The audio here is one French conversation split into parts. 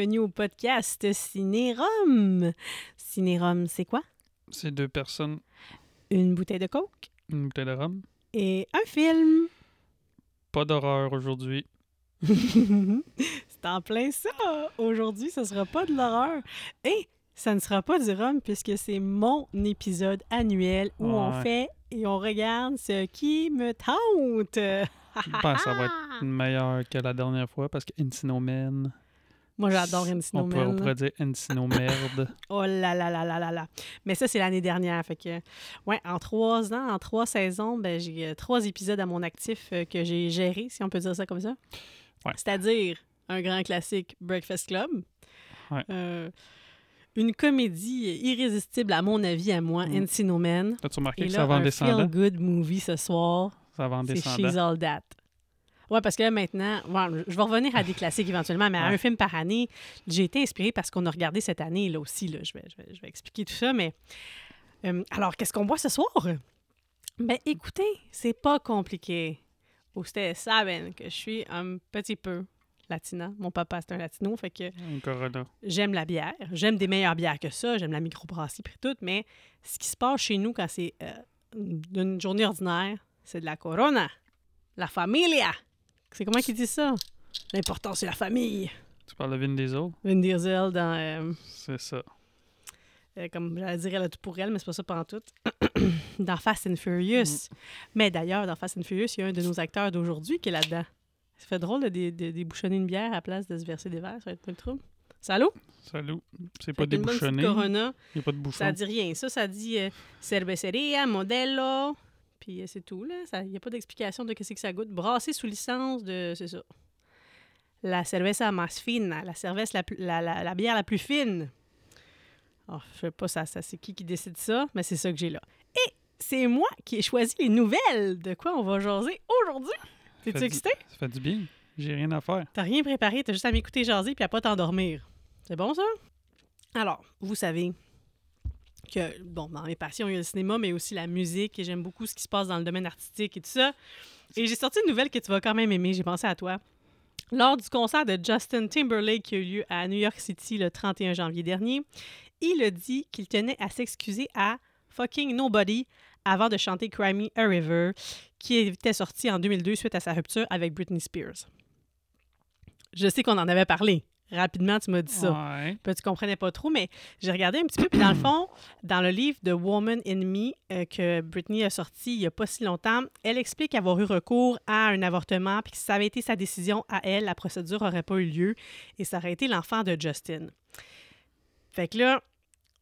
Bienvenue au podcast Cinérum. Cinérum, c'est quoi? C'est deux personnes, Une bouteille de coke une bouteille de rhum. et un film. Pas d'horreur aujourd'hui. c'est en plein ça. Aujourd'hui, ce sera pas de l'horreur. Et ça ne sera pas du rhum puisque c'est mon épisode annuel où on fait et on regarde ce qui me tente. Je pense que ça va être meilleur que la dernière fois parce que. Moi, j'adore Encino On pourrait, on pourrait dire Encino Merde. Oh là là là là là là. Mais ça, c'est l'année dernière. Fait que, ouais, en trois ans, en trois saisons, ben, j'ai euh, trois épisodes à mon actif euh, que j'ai gérés, si on peut dire ça comme ça. Ouais. C'est-à-dire un grand classique, Breakfast Club. Ouais. Euh, une comédie irrésistible, à mon avis, à moi, Mm. Encino Man. As-tu remarqué Et que là, ça va en un descendant? feel-good movie ce soir, Ça va en c'est descendant. She's All That. Ouais, parce que là, maintenant, bon, je vais revenir à des classiques éventuellement, mais à Ouais. un film par année, j'ai été inspirée parce qu'on a regardé cette année, là aussi. Là, je, vais, je, vais, je vais expliquer tout ça, mais. euh, alors, qu'est-ce qu'on voit ce soir? Ben, écoutez, c'est pas compliqué. Ustedes saben que je suis un petit peu latina. Mon papa, c'est un latino, fait que Corona. j'aime la bière. J'aime des meilleures bières que ça. J'aime la microbrasserie puis tout. Mais ce qui se passe chez nous quand c'est euh, une journée ordinaire, c'est de la Corona. La familia. C'est comment qu'ils disent ça? L'important, c'est la famille. Tu parles de Vin Diesel? Vin Diesel dans... euh, C'est ça. euh, comme j'allais dire, elle a tout pour elle, mais c'est pas ça pendant tout. dans Fast and Furious. Mais d'ailleurs, dans Fast and Furious, il y a un de nos acteurs d'aujourd'hui qui est là-dedans. Ça fait drôle de dé- de débouchonner une bière à la place de se verser des verres. Ça va être pas le trouble. Salut! Salut. C'est pas débouchonné. Corona. Il n'y a pas de bouchon. Ça dit rien. Ça, ça dit euh, cerveceria, modello. Puis euh, c'est tout, là. Il n'y a pas d'explication de qu'est-ce que ça goûte. Brassé sous licence de. C'est ça. La cerveza más fina. La, cerveza la, plus- la, la, la bière la plus fine. Oh, je sais pas ça, ça c'est qui qui décide ça, mais c'est ça que j'ai là. Et c'est moi qui ai choisi les nouvelles de quoi on va jaser aujourd'hui. T'es-tu du- excité? Ça fait du bien. J'ai rien à faire. T'as rien préparé, t'as juste à m'écouter jaser puis à pas t'endormir. C'est bon, ça? Alors, vous savez que, bon, dans mes passions, il y a le cinéma, mais aussi la musique, et j'aime beaucoup ce qui se passe dans le domaine artistique et tout ça. Et j'ai sorti une nouvelle que tu vas quand même aimer, j'ai pensé à toi. Lors du concert de Justin Timberlake qui a eu lieu à New York City le 31 janvier dernier, il a dit qu'il tenait à s'excuser à fucking nobody avant de chanter Cry Me a River, qui était sorti en 2002 suite à sa rupture avec Britney Spears. Je sais qu'on en avait parlé. Rapidement, tu m'as dit ça. Ouais. Puis tu comprenais pas trop, mais j'ai regardé un petit peu. Puis dans le fond, dans le livre de Woman in Me euh, que Britney a sorti il y a pas si longtemps, elle explique avoir eu recours à un avortement, puis que si ça avait été sa décision à elle, la procédure aurait pas eu lieu et ça aurait été l'enfant de Justin. Fait que là,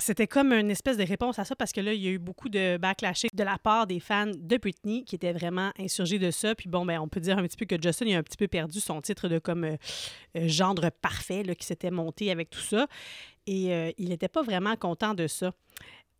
c'était comme une espèce de réponse à ça parce que là, il y a eu beaucoup de backlash de la part des fans de Britney qui étaient vraiment insurgés de ça. Puis bon, ben, on peut dire un petit peu que Justin il a un petit peu perdu son titre de comme euh, euh, gendre parfait là, qui s'était monté avec tout ça. Et euh, il n'était pas vraiment content de ça.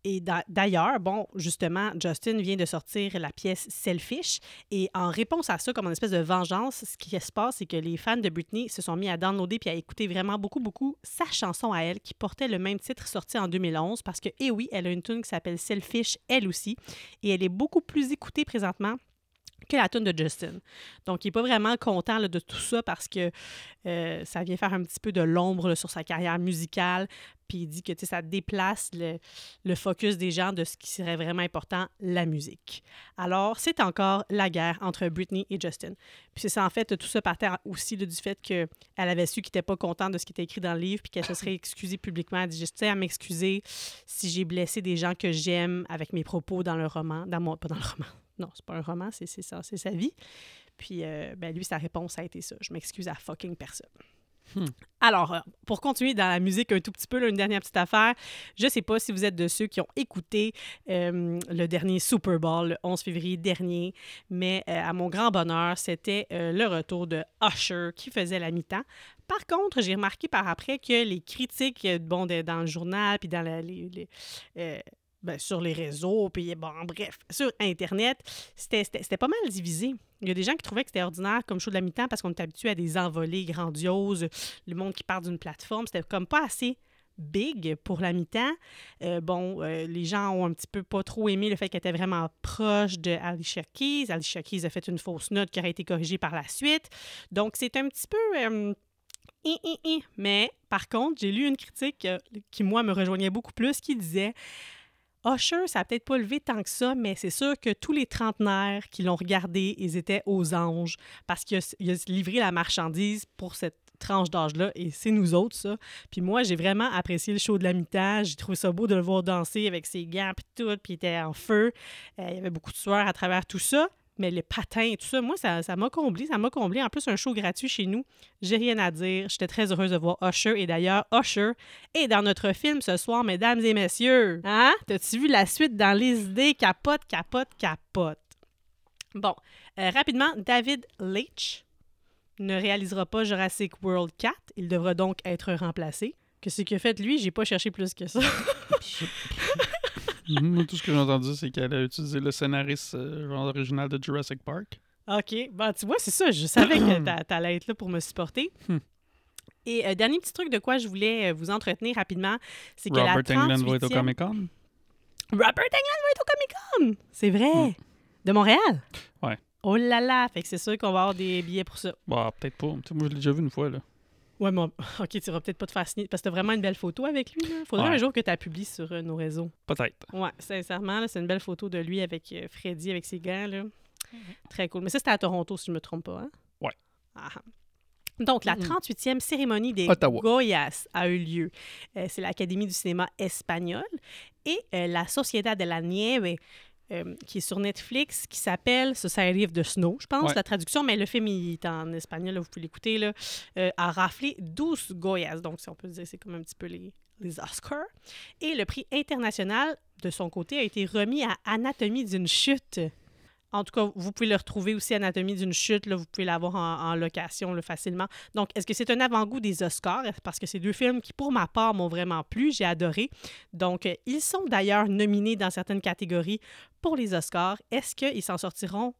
Et d'a- d'ailleurs, bon, justement, Justin vient de sortir la pièce Selfish. Et en réponse à ça, comme une espèce de vengeance, ce qui se passe, c'est que les fans de Britney se sont mis à downloader puis à écouter vraiment beaucoup, beaucoup sa chanson à elle, qui portait le même titre sorti en 2011. Parce que, eh oui, elle a une tune qui s'appelle Selfish, elle aussi. Et elle est beaucoup plus écoutée présentement que la tune de Justin. Donc, il n'est pas vraiment content de tout ça parce que euh, ça vient faire un petit peu de l'ombre sur sa carrière musicale. Puis il dit que ça déplace le, focus des gens de ce qui serait vraiment important, la musique. Alors, c'est encore la guerre entre Britney et Justin. Puis c'est en fait, tout ça partait aussi du fait qu'elle avait su qu'il n'était pas content de ce qui était écrit dans le livre, puis qu'elle se serait excusée publiquement. Elle dit, je tiens à m'excuser si j'ai blessé des gens que j'aime avec mes propos dans le roman, dans pas dans le roman. Non, c'est pas un roman, c'est c'est ça, c'est sa vie. Puis, euh, ben, lui, sa réponse a été ça. Je m'excuse à fucking personne. Hmm. Alors, euh, pour continuer dans la musique un tout petit peu, là, une dernière petite affaire. Je sais pas si vous êtes de ceux qui ont écouté euh, le dernier Super Bowl le 11 février dernier, mais euh, à mon grand bonheur, c'était le retour de Usher qui faisait la mi-temps. Par contre, j'ai remarqué par après que les critiques, bon, de- dans le journal, puis dans la- les, les, ben, sur les réseaux, puis bon, bref, sur Internet, c'était pas mal divisé. Il y a des gens qui trouvaient que c'était ordinaire comme show de la mi-temps parce qu'on est habitué à des envolées grandioses, le monde qui part d'une plateforme. C'était comme pas assez big pour la mi-temps. Euh, bon, euh, les gens ont un petit peu pas trop aimé le fait qu'elle était vraiment proche de Alicia Keys. Alicia Keys a fait une fausse note qui aurait été corrigée par la suite. Donc, c'est un petit peu... euh. Mais par contre, j'ai lu une critique qui, moi, me rejoignait beaucoup plus, qui disait Usher, ça n'a peut-être pas levé tant que ça, mais c'est sûr que tous les trentenaires qui l'ont regardé, ils étaient aux anges parce qu'il a, il a livré la marchandise pour cette tranche d'âge-là, et c'est nous autres, ça. Puis moi, j'ai vraiment apprécié le show de la mi-temps. J'ai trouvé ça beau de le voir danser avec ses gants, puis tout, puis il était en feu. Euh, il y avait beaucoup de sueur à travers tout ça. Mais les patins et tout ça, moi, ça ça m'a comblé. Ça m'a comblé. En plus, un show gratuit chez nous. J'ai rien à dire. J'étais très heureuse de voir Usher. Et d'ailleurs, Usher est dans notre film ce soir, mesdames et messieurs. Hein? T'as-tu vu la suite dans les idées? Capote, capote, capote. Bon, euh, rapidement, David Leitch ne réalisera pas Jurassic World 4. Il devra donc être remplacé. Qu'est-ce qu'il a fait, lui? J'ai pas cherché plus que ça. Moi, tout ce que j'ai entendu, c'est qu'elle a utilisé le scénariste euh, original de Jurassic Park. OK. Ben, tu vois, c'est ça. Je savais que t'a- t'allais être là pour me supporter. Hmm. Et euh, dernier petit truc de quoi je voulais euh, vous entretenir rapidement, c'est que la Robert Englund va être au 38e Comic-Con. Robert Englund va être au Comic-Con! C'est vrai! De Montréal? Ouais. Oh là là! Fait que c'est sûr qu'on va avoir des billets pour ça. Bah, peut-être pas. Moi, je l'ai déjà vu une fois, là. Ouais, mais on- OK, tu vas peut-être pas te faire signer parce que t'as vraiment une belle photo avec lui. Là. Faudrait Ouais. un jour que tu la publies sur euh, nos réseaux. Peut-être. Ouais, sincèrement, là, c'est une belle photo de lui avec euh, Freddy, avec ses gants. Là. Très cool. Mais ça, c'était à Toronto, si je me trompe pas. Hein? Ouais. Ah. Donc, la Mhm. 38e cérémonie des Ottawa. Goyas a eu lieu. Euh, c'est l'Académie du cinéma espagnol et euh, la Sociedad de la Nieve, euh, qui est sur Netflix, qui s'appelle Society of the Snow, je pense, Ouais. la traduction, mais le film il est en espagnol, là, vous pouvez l'écouter, euh, a raflé 12 Goyas. Donc, si on peut dire, c'est comme un petit peu les, les Oscars. Et le prix international, de son côté, a été remis à Anatomie d'une chute. En tout cas, vous pouvez le retrouver aussi, Anatomie d'une chute. Là, vous pouvez l'avoir en, location là, facilement. Donc, est-ce que c'est un avant-goût des Oscars? Parce que c'est deux films qui, pour ma part, m'ont vraiment plu. J'ai adoré. Donc, euh, ils sont d'ailleurs nominés dans certaines catégories pour les Oscars. Est-ce qu'ils s'en sortiront?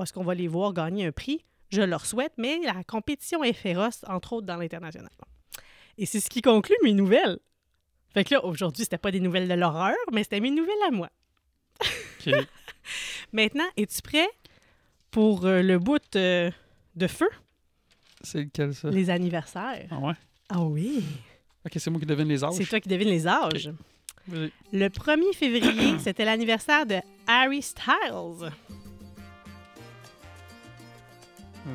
Est-ce qu'on va les voir gagner un prix? Je leur souhaite, mais la compétition est féroce, entre autres dans l'international. Et c'est ce qui conclut mes nouvelles. Fait que là, aujourd'hui, c'était pas des nouvelles de l'horreur, mais c'était mes nouvelles à moi. Maintenant, es-tu prêt pour euh, le bout euh, de feu, c'est lequel, ça? les anniversaires? Ah ouais? Ah oui! OK, c'est moi qui devine les âges. C'est toi qui devines les âges. Le 1er février, c'était l'anniversaire de Harry Styles.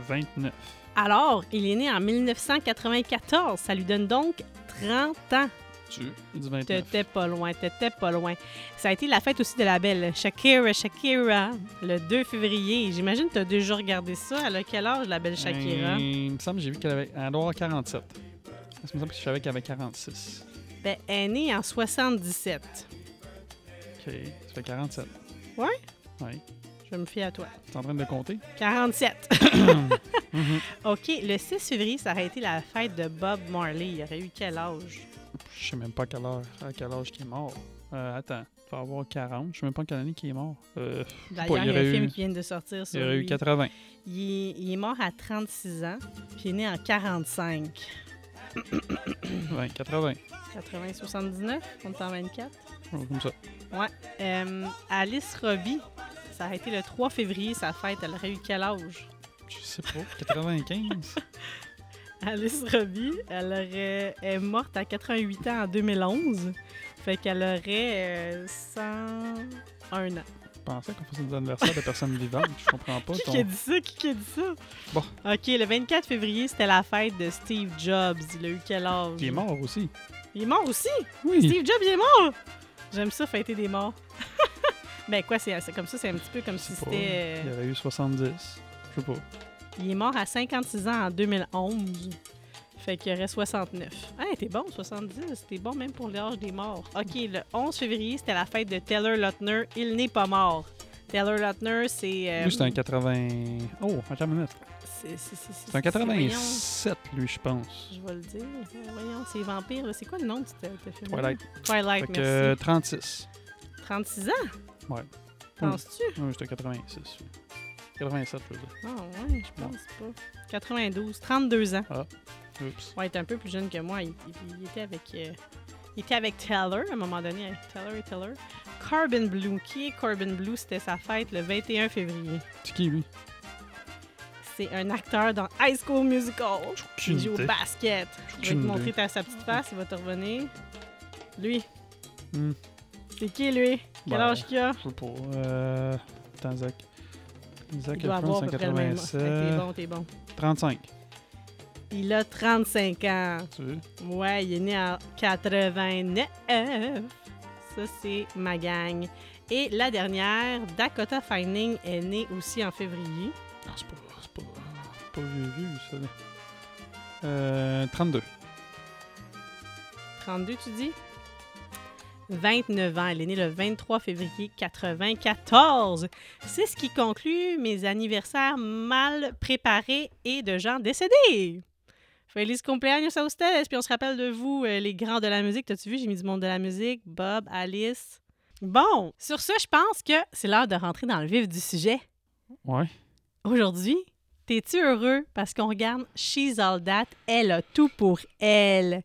29. Alors, il est né en 1994. Ça lui donne donc 30 ans. Tu dis 29. T'étais pas loin, t'étais pas loin. Ça a été la fête aussi de la belle Shakira Shakira, le 2 février. J'imagine que t'as déjà regardé ça. Elle a quel âge, la belle Shakira? Euh, il me semble que j'ai vu qu'elle avait. Elle doit avoir 47. Ça me semble que je savais qu'elle avait 46. Ben, elle est née en 77. OK. Ça fait 47. Ouais? Oui. Je me fie à toi. Tu es en train de compter? 47. Mhm. OK, le 6 février, ça aurait été la fête de Bob Marley. Il aurait eu quel âge? Je sais même pas à quelle heure, à quel âge qu'il est mort. Euh, attends, il va avoir 40. Je sais même pas quelle année qu'il est mort. Euh, D'ailleurs, il il y a un film eu- qui vient de sortir il sur aurait eu lui. 80. Il est, il est mort à 36 ans, puis il est né en 45. Ouais, 80. 80, 79, on est en 24. Oh, Comme ça. Euh, Alice Robbie, ça a été le 3 février, sa fête. Elle aurait eu quel âge? Je sais pas. 95? Alice Robbie, elle aurait, elle est morte à 88 ans en 2011. Fait qu'elle aurait euh, 101 ans. Je pensais qu'on faisait des anniversaires de personnes vivantes. Je comprends pas. Qui, ton- qui a dit ça? Qui, qui a dit ça? Bon. OK, le 24 février, c'était la fête de Steve Jobs. Il a eu quel âge? Il est mort aussi. Il est mort aussi? Oui. Steve Jobs, il est mort! J'aime ça, fêter des morts. ben quoi, c'est comme ça, c'est un petit peu comme si c'était... euh, Il aurait eu 70. Je sais pas. Il est mort à 56 ans en 2011. Fait qu'il aurait 69. Ah, t'es bon, 70. T'es bon même pour l'âge des morts. OK, le 11 février, c'était la fête de Taylor Lautner. Il n'est pas mort. Taylor Lautner, c'est... euh, Lui, c'est un 80. Oh, attends une minute. c'est- un c'est- voyons, 87, lui, je pense. Je vais le dire. Voyons, c'est Vampire. C'est quoi le nom de ce film Twilight. Twilight, Fait que merci. euh, 36. 36 ans? Ouais. Penses-tu? Oui, c'était 86. Oui. 87, je veux dire. Ah ouais, je pense pas. 92, 32 ans. Oups. Ouais, il est un peu plus jeune que moi. Il, il- il était avec... euh, il était avec Taylor à un moment donné, avec Taylor et Taylor. Corbin Blue. Qui est Corbin Blue? C'était sa fête le 21 février. C'est qui, lui? c'est un acteur dans High School Musical. Il joue au basket. Je vais te montrer ta, sa petite face, il va te revenir. Lui. Hmm. C'est qui, lui? Quel Ben, âge qu'il a? Je sais pas. Euh... Attends, Il doit avoir à peu près le même. Fait que T'es 187. bon, t'es bon. 35. Il a 35 ans. Tu veux? Ouais, il est né en 89. Ça, c'est ma gang. Et la dernière, Dakota Fanning, est née aussi en février. Non, c'est pas, c'est pas, pas vieux, vieux, ça. là. Euh, 32. 32, tu dis? 29 ans. Elle est née le 23 février 94. C'est ce qui conclut mes anniversaires mal préparés et de gens décédés. Feliz cumpleaños a ustedes. Puis on se rappelle de vous, euh, les grands de la musique. T'as-tu vu? J'ai mis du monde de la musique. Bob, Alice. Bon, sur ce, je pense que c'est l'heure de rentrer dans le vif du sujet. Ouais. Aujourd'hui, t'es-tu heureux parce qu'on regarde She's All That? Elle a tout pour elle.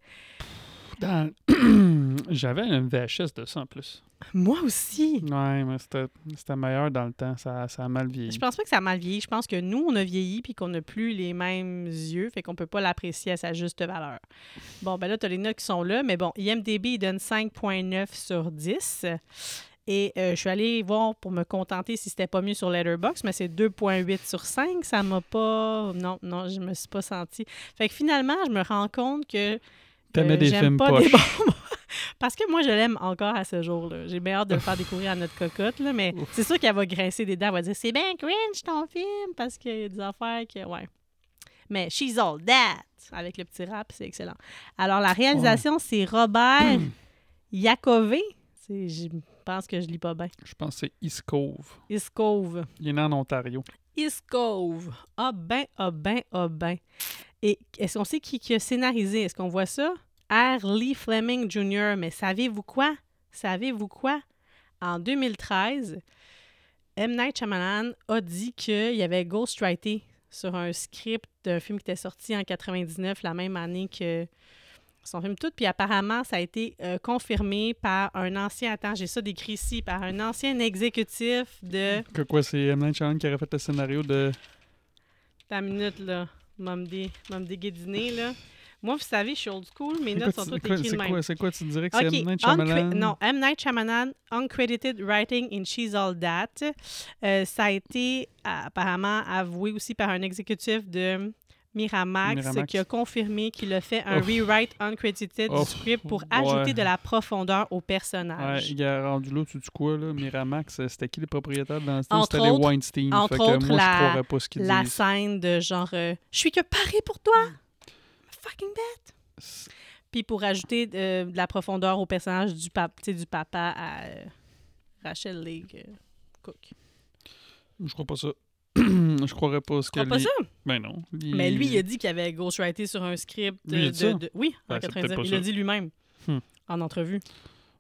Dans- J'avais une VHS de ça en plus. Moi aussi. Ouais, mais c'était c'était meilleur dans le temps. Ça, ça a mal vieilli. Je pense pas que ça a mal vieilli. Je pense que nous, on a vieilli puis qu'on n'a plus les mêmes yeux, fait qu'on peut pas l'apprécier à sa juste valeur. Bon, ben là, tu as les notes qui sont là, mais bon, IMDB, il donne 5.9 sur 10. Et euh, je suis allée voir pour me contenter si c'était pas mieux sur Letterboxd, mais c'est 2.8 sur 5. Ça m'a pas... Non, non, je me suis pas sentie. Fait que finalement, je me rends compte que T'aimais euh, des films pas poches. des Parce que moi, je l'aime encore à ce jour-là. J'ai bien hâte de le faire découvrir à notre cocotte, là, mais c'est sûr qu'elle va grincer des dents. Elle va dire C'est bien cringe ton film parce qu'il y a des affaires que. Ouais. Mais She's All That avec le petit rap, c'est excellent. Alors, la réalisation, c'est Robert Yakové. Je pense que je lis pas bien. Je pense que c'est East Cove. Iskove. Il est né en Ontario. Iskove. Ah ben, ah ben, ah ben. Et est-ce qu'on sait qui, qui a scénarisé? Est-ce qu'on voit ça? R. Lee Fleming Jr. Mais savez-vous quoi? Savez-vous quoi? En 2013, M. Night Shyamalan a dit qu'il y avait ghostwrité sur un script d'un film qui était sorti en 99, la même année que son film tout. Puis apparemment, ça a été euh, confirmé par un ancien, attends, j'ai ça décrit ici, par un ancien exécutif de... Que quoi, c'est M. Night Shyamalan qui aurait fait le scénario de... Ta minute, là. M'a me là. Moi, vous savez, je suis old school, mes C'est notes sont toutes écrites c'est même. quoi, c'est quoi, tu dirais que c'est OK. M. Night Shyamalan? non, M. Night Shyamalan, Uncredited Writing in She's All That. Euh, ça a été apparemment avoué aussi par un exécutif de Miramax, Miramax. qui a confirmé qu'il a fait un Ouf. rewrite uncredited Ouf. du script pour Ouais. ajouter de la profondeur au Ouais, personnage. il a rendu là, tu dis quoi, là? Miramax, c'était qui les propriétaires dans ce temps? Entre C'était les Weinstein. entre fait que autres, moi, la- je croirais pas ce qu'ils la disent. scène de genre euh, Je suis que paré pour toi! Fucking bête! Puis pour ajouter euh, de la profondeur au personnage du, papa à euh, Rachel Leigh euh, Cook. Je crois pas ça. je croirais pas ce que pas lui- ça? Ben non. Il- Mais lui, il a dit qu'il avait ghostwrité sur un script de... Lui, Oui, en Ben, c'est 99. peut-être pas Il l'a dit lui-même Hmm. en entrevue.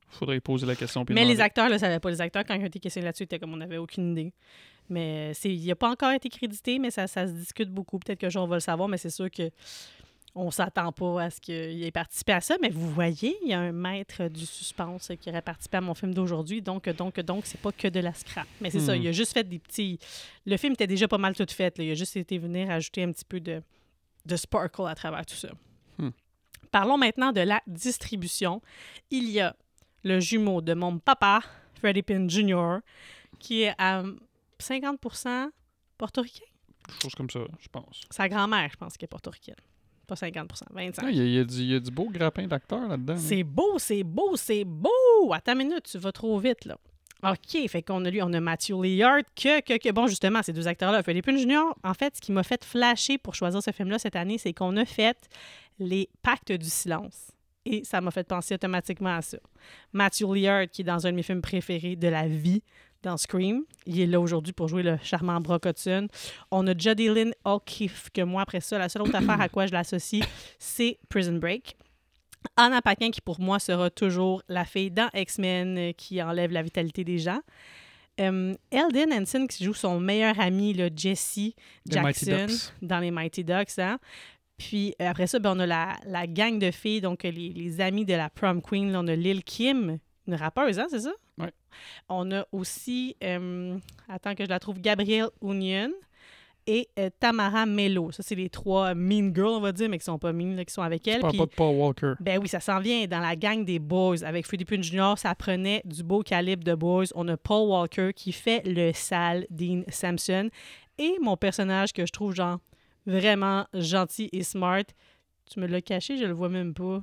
Faudrait poser la question. Mais les acteurs ne le savaient pas. Les acteurs, quand ils ont été questionnés là-dessus, étaient comme on n'avait aucune idée. Mais il n'a pas encore été crédité, mais ça, ça se discute beaucoup. Peut-être qu'un jour on va le savoir, mais c'est sûr que on s'attend pas à ce qu'il ait participé à ça. Mais vous voyez, il y a un maître du suspense qui aurait participé à mon film d'aujourd'hui. Donc, donc, donc, c'est pas que de la scrap. Mais c'est ça, Hmm. il a juste fait des petits. Le film était déjà pas mal tout fait. là. Il a juste été venir ajouter un petit peu de, de sparkle à travers tout ça. Hmm. Parlons maintenant de la distribution. Il y a le jumeau de mon papa, Freddie Pinn Jr., qui est à 50% portoricain? Quelque chose comme ça, je pense. Sa grand-mère, je pense, qui est portoricaine. Pas 50 25 Ah, il, y a, y du, il y a du beau grappin d'acteurs là-dedans. là. C'est beau, c'est beau, c'est beau! Attends une minute, tu vas trop vite, là. OK, fait qu'on a lui, on a Matthew Lillard, que, que, que, bon, justement, ces deux acteurs-là, Philippe Junior, en fait, ce qui m'a fait flasher pour choisir ce film-là cette année, c'est qu'on a fait les pactes du silence. Et ça m'a fait penser automatiquement à ça. Matthew Lillard, qui est dans un de mes films préférés de la vie, dans Scream. Il est là aujourd'hui pour jouer le charmant Brock Hudson. On a Jodie Lynn O'Keefe, que moi, après ça, la seule autre affaire à quoi je l'associe, c'est Prison Break. Anna Paquin, qui pour moi sera toujours la fille dans X-Men euh, qui enlève la vitalité des gens. Euh, Eldon Henson, qui joue son meilleur ami, là, Jesse Jackson, dans les Mighty Ducks. hein. Puis euh, après ça, ben, on a la, la gang de filles, donc les, les amis de la prom queen. là, on a Lil Kim, une rappeuse, hein, c'est ça? Ouais. On a aussi, euh, attends que je la trouve, Gabrielle Union. et euh, Tamara Mello. Ça, c'est les trois mean girls, on va dire, mais qui sont pas mean, là, qui sont avec elle. Puis- pas de Paul Walker. ben oui, ça s'en vient dans la gang des boys. Avec Freddie Prinze Jr., ça prenait du beau calibre de boys. On a Paul Walker qui fait le sale Dean Sampson. Et mon personnage que je trouve, genre, vraiment gentil et smart. Tu me l'as caché, je le vois même pas.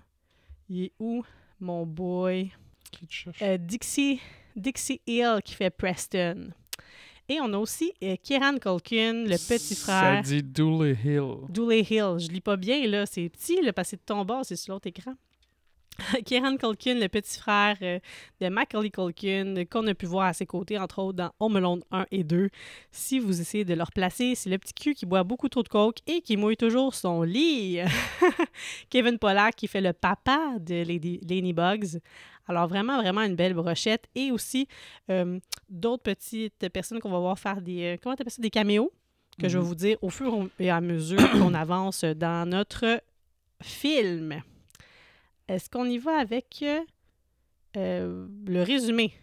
Il est où, mon boy? Euh, Dixie, Dixie Hill qui fait Preston. Et on a aussi euh, Kieran Culkin, le petit Ça frère. dit Dooley Hill. Dooley Hill. Je lis pas bien, là. C'est petit, le passé de ton bord, c'est sur l'autre écran. Kieran Culkin, le petit frère euh, de Macaulay Culkin, qu'on a pu voir à ses côtés, entre autres, dans Home Alone 1 et 2. Si vous essayez de le replacer, c'est le petit cul qui boit beaucoup trop de coke et qui mouille toujours son lit. Kevin Pollack, qui fait le papa de Lady, Bugs. Alors, vraiment, vraiment une belle brochette. Et aussi, euh, d'autres petites personnes qu'on va voir faire des... euh, comment t'appelles ça? Des caméos que je vais Mhm. vous dire au fur et à mesure qu'on avance dans notre film. Est-ce qu'on y va avec euh, euh, le résumé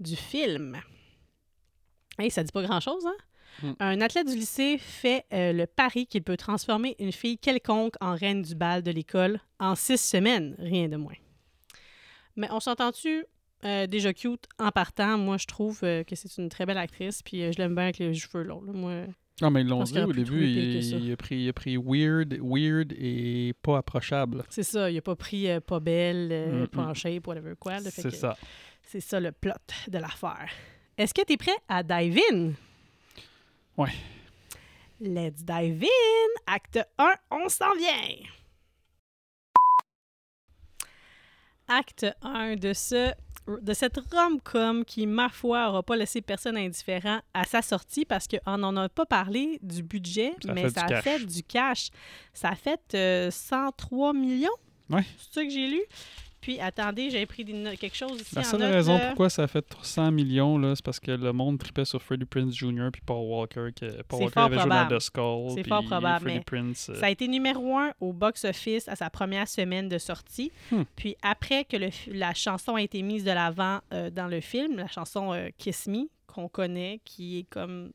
du film? Hey, ça dit pas grand-chose, hein? Mm. Un athlète du lycée fait euh, le pari qu'il peut transformer une fille quelconque en reine du bal de l'école en six semaines, rien de moins. Mais on s'entend-tu euh, déjà cute en partant? Moi, je trouve euh, que c'est une très belle actrice, puis euh, je l'aime bien avec les cheveux longs. là. Moi, Ah, mais ils l'ont dit au début, il, il a pris, il a pris weird, weird et pas approchable. c'est ça, il a pas pris pas belle, Mm, pas mm. en shape, whatever quoi. C'est ça. C'est ça le plot de l'affaire. Est-ce que tu es prêt à dive in? Ouais. Let's dive in! Acte 1, on s'en vient! Acte 1 de ce de cette rom-com qui, ma foi, n'aura pas laissé personne indifférent à sa sortie parce qu'on n'en a pas parlé du budget, Ça mais ça a fait du cash. Ça a fait euh, 103 millions? Ouais. C'est ça que j'ai lu? Puis, attendez, j'avais pris des quelque chose ici La seule raison là. pourquoi ça a fait 100 millions, c'est parce que le monde tripait sur Freddie Prince Jr. puis Paul Walker. Que Paul Walker avait joué dans The Skull. C'est fort probable, Freddie mais Prinze, euh, Ça a été numéro un au box-office à sa première semaine de sortie. Hmm. Puis après que le la chanson a été mise de l'avant euh, dans le film, la chanson euh, Kiss Me, qu'on connaît, qui est comme...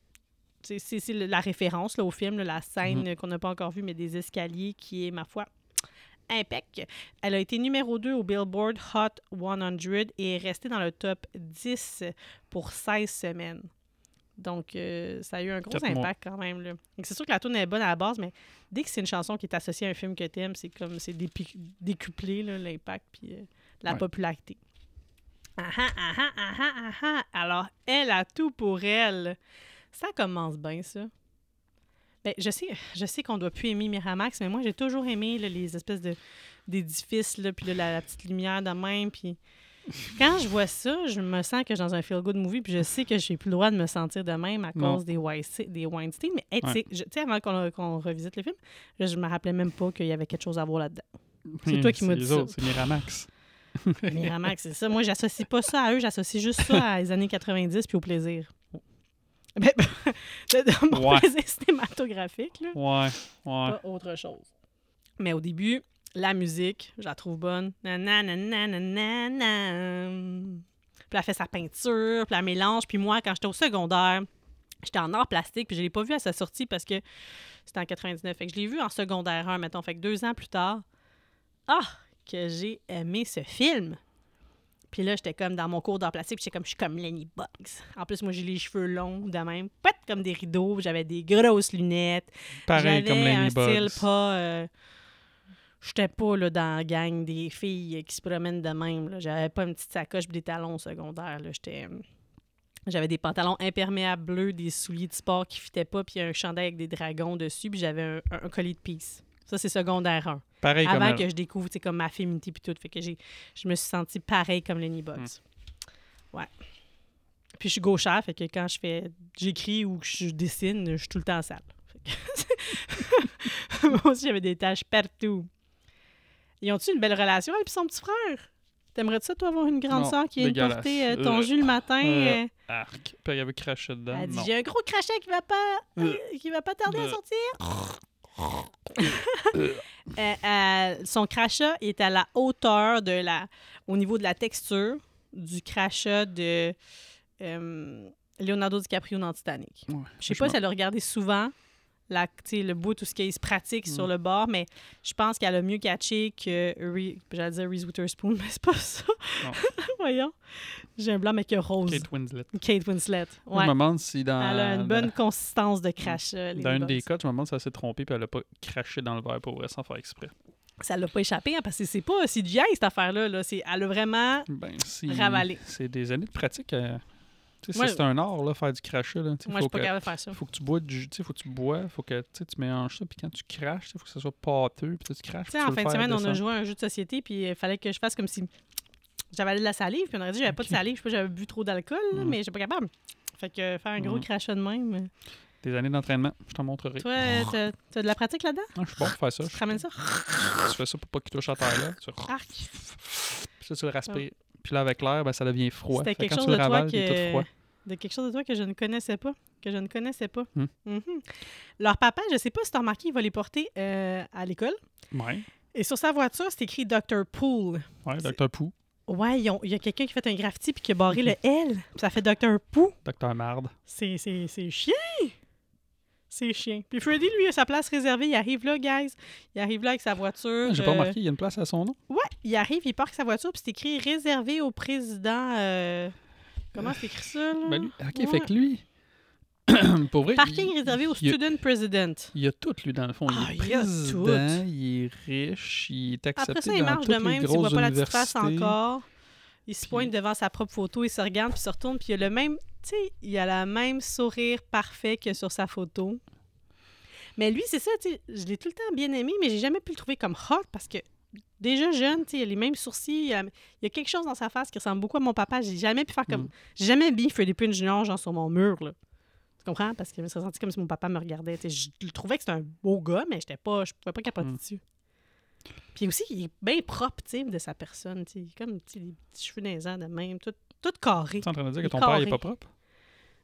c'est- la référence là, au film, là, la scène Mhm. euh, qu'on n'a pas encore vue, mais des escaliers, qui est, ma foi, impec. Elle a été numéro 2 au Billboard Hot 100 et est restée dans le top 10 pour 16 semaines. Donc, euh, ça a eu un gros impact quand même. là. C'est sûr que la tune est bonne à la base, mais dès que c'est une chanson qui est associée à un film que t'aimes, c'est comme c'est dépi- décuplé là, l'impact puis euh, la Ouais. popularité. Ah ah, ah ah, ah ah, ah ah. Alors, elle a tout pour elle. Ça commence bien, ça. Ben, je sais, je sais qu'on doit plus aimer Miramax, mais moi, j'ai toujours aimé là, les espèces de d'édifices, là, puis là, la, la petite lumière de même, puis... Quand je vois ça, je me sens que je suis dans un feel-good movie, puis je sais que j'ai plus le droit de me sentir de même à cause des, des Weinstein. Mais hey, tu Ouais. sais, je- tu sais, avant qu'on revisite le film, je, je me rappelais même pas qu'il y avait quelque chose à voir là-dedans. C'est hum, toi qui m'as dit ça. C'est Miramax. Miramax, c'est ça. Moi, j'associe pas ça à eux, j'associe juste ça à les années 90 puis au plaisir. Ben, de- de mon Ouais. plaisir cinématographique, là. Ouais, ouais. Pas autre chose. Mais au début, la musique, je la trouve bonne. Na, na, na, na, na, na, na. Puis elle fait sa peinture, puis elle mélange. Puis moi, quand j'étais au secondaire, j'étais en art plastique, puis je l'ai pas vu à sa sortie parce que c'était en 99. Fait que je l'ai vu en secondaire 1, mettons. Fait que deux ans plus tard, ah, que j'ai aimé ce film. Puis là, j'étais comme dans mon cours d'art plastique, puis j'étais comme, je suis comme Lenny Bugs. En plus, moi, j'ai les cheveux longs, de même, pas comme des rideaux, j'avais des grosses lunettes. Pareil comme J'avais un Lenny style pas... euh, J'étais pas là, dans la gang des filles qui se promènent de même. J'avais pas une petite sacoche des talons secondaires. J'étais... euh, J'avais des pantalons imperméables bleus, des souliers de sport qui fitaient pas, puis un chandail avec des dragons dessus, puis j'avais un, un- un collier de peace. Ça, c'est secondaire 1. Pareil comme Avant elle. que je découvre, tu sais, comme ma féminité puis tout. Fait que j'ai, je me suis sentie pareil comme Lenny Bugs. Hmm. Ouais. Puis je suis gauchère, fait que quand je fais, j'écris ou que je dessine, je suis tout le temps sale. Fait que- Moi aussi, j'avais des taches partout. Ils ont-tu une belle relation, elle son petit frère? T'aimerais-tu ça, toi, avoir une grande sœur qui dégueulasse. porter euh, ton Euh, jus le matin? euh, euh, Arc. Puis il avait craché dedans. elle dit. J'ai un gros crachat qui va pas, qui va pas tarder à sortir. Euh, euh, son crachat est à la hauteur de la, au niveau de la texture du crachat de euh, Leonardo DiCaprio dans Titanic. Ouais, Je sais pas si elle a regardé souvent la, le bout, tout ce qui se pratique sur le bord, mais je pense qu'elle a mieux catché que, j'allais dire Reese Witherspoon, mais c'est pas ça. Voyons. J'ai un blanc, mais que rose. Kate Winslet. Kate Winslet. Je me demande si dans. Elle a une bonne dans- consistance de crash. euh, Dans une des cas, je me demande si elle s'est trompée puis elle a pas craché dans le verre pour vrai sans faire exprès. Ça l'a pas échappé, hein, parce que c'est pas CGI, cette affaire-là. Là. Elle a vraiment... Ben, si. Ravalé. C'est des années de pratique. euh, Ouais. c'est- un art, là, faire du crachat. Là. Moi, je suis pas capable de faire ça. faut que tu bois du jus, faut que tu bois, faut que tu mélanges ça, puis quand tu craches, il faut que ça soit pâteux, puis tu craches. En fin de semaine, on a joué à un jeu de société, puis il fallait que je fasse comme si j'avais de la salive, puis on aurait dit que j'avais pas de salive, je sais pas, j'avais bu trop d'alcool, Mhm. mais j'étais pas capable. Fait que faire un gros Mhm. crachat de même. euh. Des années d'entraînement, je t'en montrerai. Toi, t'as t'as de la pratique là-dedans? Ah, je suis bon pour faire ça. Tu te ramènes ça? Tu fais ça pour pas qu'il touche à terre, là. Tu... Ça, tu le raspires. Puis là, avec l'air, ben, ça devient froid. C'était quelque chose de toi que... froid. De quelque chose de toi que je ne connaissais pas. Que je ne connaissais pas. Hmm. Mhm. Leur papa, je sais pas si tu as remarqué, il va les porter euh, à l'école. Ouais, Et sur sa voiture, c'est écrit Dr. Pool. ouais, Docteur Pou, Ouais, il y a quelqu'un qui a fait un graffiti puis qui a barré le L. Puis ça fait Dr. Pooh. Docteur Marde. C'est, c'est, c'est chien. Puis Freddy, lui, a sa place réservée. Il arrive là, guys. Il arrive là avec sa voiture. J'ai pas remarqué, il y a une place à son nom? Ouais, il arrive, il parque sa voiture, puis c'est écrit réservé au président. euh, Comment c'est écrit ça, là? Ben, lui, ok, Ouais. fait que lui, pour vrai, Parking il- réservé au il a- student president. Il y a tout, lui, dans le fond. Il Ah, est il y a président, tout. il est riche, il est accepté Après ça, il dans marche toutes de les même, tu grosses vois pas la petite face encore. Il se Puis- pointe devant sa propre photo, il se regarde, puis il se retourne, puis il a le même, tu sais, il a le même sourire parfait que sur sa photo. Mais lui, c'est ça, tu sais, je l'ai tout le temps bien aimé, mais j'ai jamais pu le trouver comme hot parce que déjà jeune, tu sais, il a les mêmes sourcils, il a, il y a quelque chose dans sa face qui ressemble beaucoup à mon papa. J'ai jamais pu faire comme, Mm. j'ai jamais mis Freddie Prinze Jr. genre sur mon mur, là. Tu comprends? Parce que je me serais senti comme si mon papa me regardait. Tu sais, je le trouvais que c'était un beau gars, mais j'étais pas, je pouvais pas capoter Mm. dessus. Puis aussi, il est bien propre, tu sais, de sa personne. tu sais. Il est comme tu des petits cheveux les airs de même, tout, tout carré. Tu es en train de dire que ton père il est pas propre?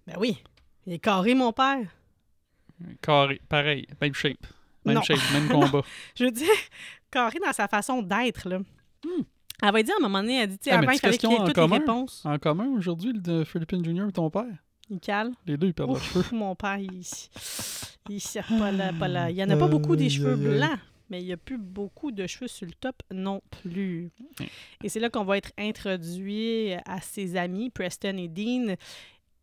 Ben oui, il est carré, mon père. Carré, pareil, même shape. Même Non. shape, même combat. Je veux dire, carré dans sa façon d'être, là. Elle va dire à un moment donné, elle dit, tu sais, Ah, mais avant, il fallait qu'il ait les commun? réponses. En commun aujourd'hui, le de Philippine Junior et ton père? Il cale. Les deux, ils perdent leurs cheveux. Mon père, il, il sert pas là, pas là. Il y en a pas beaucoup des cheveux blancs, mais il y a plus beaucoup de cheveux sur le top non plus. Et c'est là qu'on va être introduit à ses amis, Preston et Dean,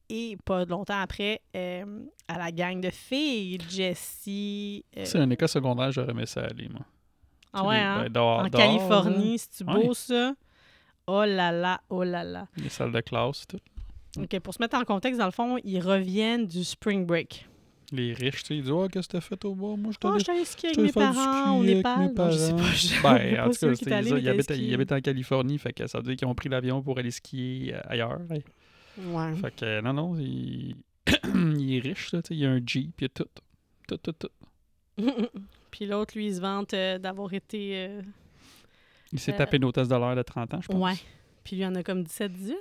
et pas longtemps après, euh, à la gang de filles, Jessie. euh, C'est un école secondaire, j'aurais aimé ça aller, moi. ah ouais, hein? ben, dehors- en dehors, Californie, c'est-tu Ouais. beau ça? Oh là là, oh là là. là, Les salles de classe, tout. OK, pour se mettre en contexte, dans le fond, ils reviennent du spring break. Les riches, tu sais, ils disent Oh, qu'est-ce que t'as fait au bois Moi, je Oh, je suis allée skier avec mes parents au Népal. mes Non, je sais pas. je- Ben, en tout cas, allé, ils, il habitent, ils habitent en Californie, fait que ça veut dire qu'ils ont pris l'avion pour aller skier euh, ailleurs. hein. Ouais. Fait que, non, non, il, il est riche, là, tu sais, il y a un Jeep, il y a tout. Tout, tout, tout. Puis l'autre, lui, il se vante euh, d'avoir été. euh, Il s'est Euh, tapé une hôtesse de l'air de 30 ans, je pense. Ouais. Puis lui, il en a comme 17-18.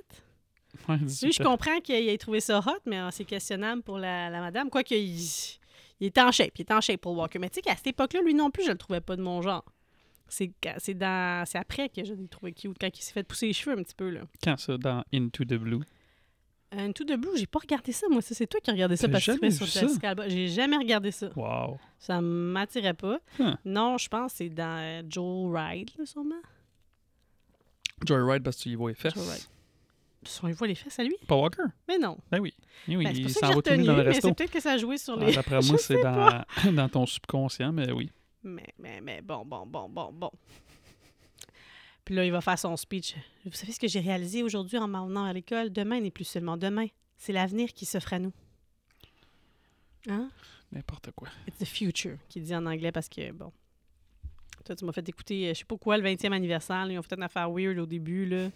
Ouais, Lui, 18 je comprends qu'il ait trouvé ça hot, mais euh, c'est questionnable pour la, la madame. Quoique, il, il était en shape. Il était en shape pour Walker. Mais tu sais qu'à cette époque-là, lui non plus, je le trouvais pas de mon genre. C'est c'est dans c'est après que je l'ai trouvé cute, quand il s'est fait pousser les cheveux un petit peu. là. Quand ça, dans Into the Blue? Un tout de blue, j'ai pas regardé ça, moi. C'est toi qui as regardé ça parce que sur? Jessica. J'ai jamais regardé ça. Wow. Ça m'attirait pas. Huh. Non, je pense que c'est dans euh, Joe Ride, là, sûrement. Joyride, parce que tu y vois les fesses. Joe Ride. On y voit les fesses à lui? Pas Walker Mais non. Ben oui. Eh oui, Ben, c'est il s'en va tout nu retenu, dans le resto. c'est peut-être que ça a joué sur Ah, les... D'après moi, c'est dans, dans ton subconscient, mais oui. Mais, mais, mais, bon, bon, bon, bon, bon. Puis là, il va faire son speech. Vous savez ce que j'ai réalisé aujourd'hui en m'en venant à l'école? Demain n'est plus seulement demain. C'est l'avenir qui s'offre à nous. Hein? N'importe quoi. It's the future, qu'il dit en anglais parce que, bon. Toi, tu m'as fait écouter, euh, je sais pas quoi, le 20e anniversaire. là, ils ont fait une affaire weird au début. Là.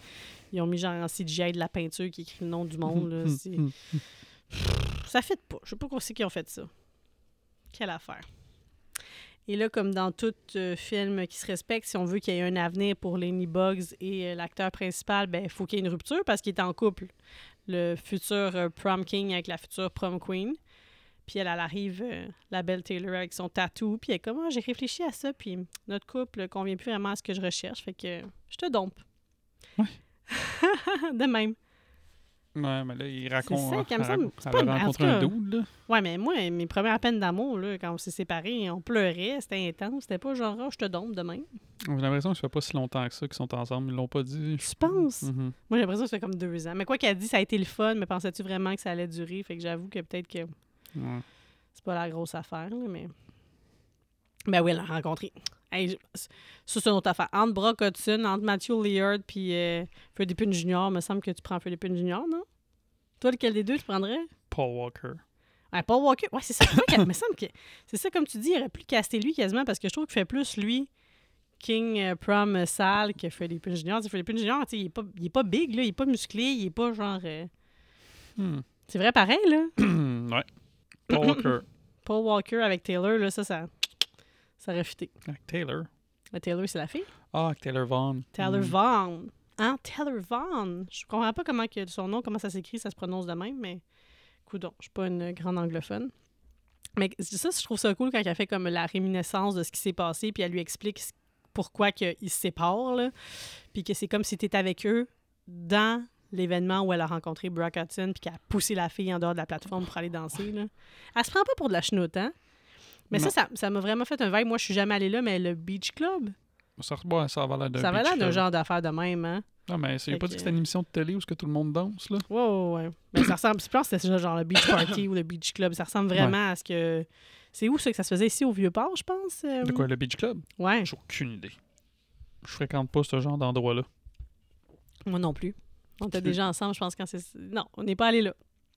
Ils ont mis genre en CGI de la peinture qui écrit le nom du monde. Là. Ça fait pas. Je sais pas quoi c'est qui ont fait ça. Quelle affaire. Et là, comme dans tout euh, film qui se respecte, si on veut qu'il y ait un avenir pour Lenny Bugs et euh, l'acteur principal, ben il faut qu'il y ait une rupture parce qu'il est en couple. Le futur euh, prom king avec la future prom queen. Puis elle, elle arrive, euh, la belle Taylor, avec son tatou. Puis elle est comme, Ah, j'ai réfléchi à ça. Puis notre couple convient plus vraiment à ce que je recherche. Fait que je te dompe. Ouais. de même. Ouais, mais là, il raconte. ça, qu'il me elle semble. raconte- C'est Elle pas tout un dude, là. Ouais, mais moi, mes premières peines d'amour, là, quand on s'est séparés, on pleurait, c'était intense. C'était pas genre, oh, je te dompe demain. J'ai l'impression que ça fait pas si longtemps que ça qu'ils sont ensemble. Ils l'ont pas dit. Tu penses? Mhm. Moi, j'ai l'impression que c'était comme deux ans. Mais quoi qu'elle dit, ça a été le fun, mais pensais-tu vraiment que ça allait durer? Fait que j'avoue que peut-être que Ouais. c'est pas la grosse affaire, là, mais. Ben oui, elle l'a rencontré. Hey, je- ça, c'est une autre affaire. Entre Brock Hudson, entre Matthew Leard puis euh, Pinn Jr., me semble que tu prends Pinn Jr., non? Toi, lequel des deux tu prendrais? Paul Walker. Ouais, Paul Walker. Ouais, c'est ça. Me semble que. C'est ça, comme tu dis, il aurait pu caster lui quasiment parce que je trouve qu'il fait plus lui. King euh, Prom euh, sale que Pinn Jr., tu sais, il est pas, il est pas big, là, il est pas musclé, il est pas genre. euh, Hmm. C'est vrai pareil, là? ouais. Paul Walker. Paul Walker avec Taylor, là, ça, ça. Ça aurait fité. Avec Taylor. Mais Taylor, c'est la fille. Ah, avec Taylor Vaughn. Taylor Hmm. Vaughn. Hein? Taylor Vaughn. Je comprends pas comment que son nom, comment ça s'écrit, ça se prononce de même, mais coudon, je suis pas une grande anglophone. Mais ça, je trouve ça cool quand elle fait comme la réminiscence de ce qui s'est passé, puis elle lui explique pourquoi qu'ils se séparent, là. puis que c'est comme si tu étais avec eux dans l'événement où elle a rencontré Brock Hudson, puis qu'elle a poussé la fille en dehors de la plateforme pour aller danser. Là. Elle se prend pas pour de la chenoute, hein? Mais Non. ça, ça- m'a vraiment fait un vibe. Moi, je suis jamais allée là, mais le Beach Club, Ça, ouais, ça va l'air d'un ça avait l'air d'un genre d'affaire de même, hein? Non, mais c'est pas dit que- c'était une émission de télé où que tout le monde danse, là? Ouais, ouais, ouais. Mais ça ressemble. Je pense que c'était genre le Beach Party ou le Beach Club. Ça ressemble vraiment à ce que. C'est où ça que ça se faisait? Ici au Vieux-Port, je pense? euh? De quoi, le beach club? Ouais, J'ai aucune idée. Je fréquente pas ce genre d'endroit-là. moi non plus. On était déjà ensemble, je pense, quand c'est. Non, on n'est pas allé là.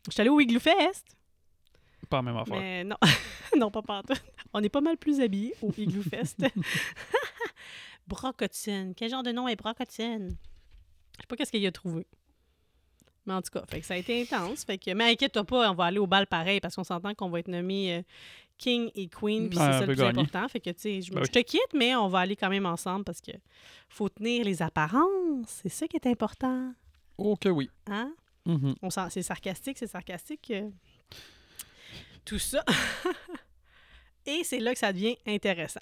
Je suis allée au Igloo Fest, Pas la même affaire. mais non. non, pas pantoute. On est pas mal plus habillés au Igloo Fest. Brocotine. Quel genre de nom est Brocotine? Je sais pas qu'est-ce qu'il a trouvé. Mais en tout cas, fait que ça a été intense. Fait que, mais inquiète-toi pas, on va aller au bal pareil parce qu'on s'entend qu'on va être nommé euh, King et Queen, puis Ouais, c'est ça le plus gagner. important. Fait que, tu sais, je, Ben je te quitte, mais on va aller quand même ensemble parce que faut tenir les apparences. C'est ça qui est important. Oh que oui. Hein? On s'en- c'est sarcastique, c'est sarcastique. euh, Tout ça. Et c'est là que ça devient intéressant.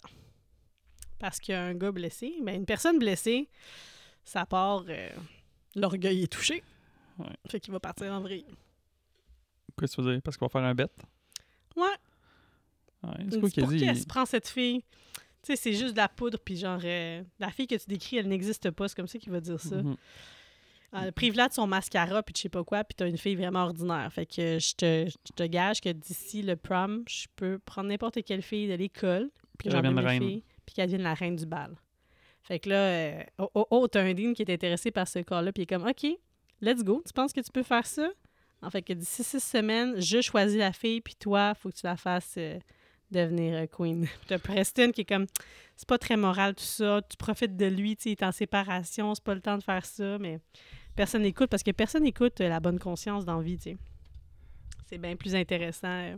Parce qu'un gars blessé, ben une personne blessée, ça part. euh, L'orgueil est touché. Ouais. Fait qu'il va partir en vrille. Qu'est-ce que tu veux dire? Parce qu'on va faire un bet? Ouais. Ouais, c'est quoi qu'il dit? qui elle se prend cette fille? Tu sais, c'est juste de la poudre, puis genre, euh, la fille que tu décris, elle n'existe pas. C'est comme ça qu'il va dire ça. Mhm. Euh, Prive-la de son mascara, puis je sais pas quoi, puis t'as une fille vraiment ordinaire. Fait que je te, je te gage que d'ici le prom, je peux prendre n'importe quelle fille de l'école, puis Qu'elle j'en puis qu'elle devienne la reine du bal. Fait que là, euh, oh, oh, oh, t'as un dean qui est intéressé par ce cas-là, puis il est comme, OK, let's go, tu penses que tu peux faire ça? En fait que d'ici six semaines, je choisis la fille, puis toi, faut que tu la fasses euh, devenir euh, queen. Puis t'as Preston qui est comme, c'est pas très moral tout ça, tu profites de lui, tu est en séparation, c'est pas le temps de faire ça, mais personne n'écoute parce que personne n'écoute euh, la bonne conscience dans la vie, tu sais. C'est bien plus intéressant euh,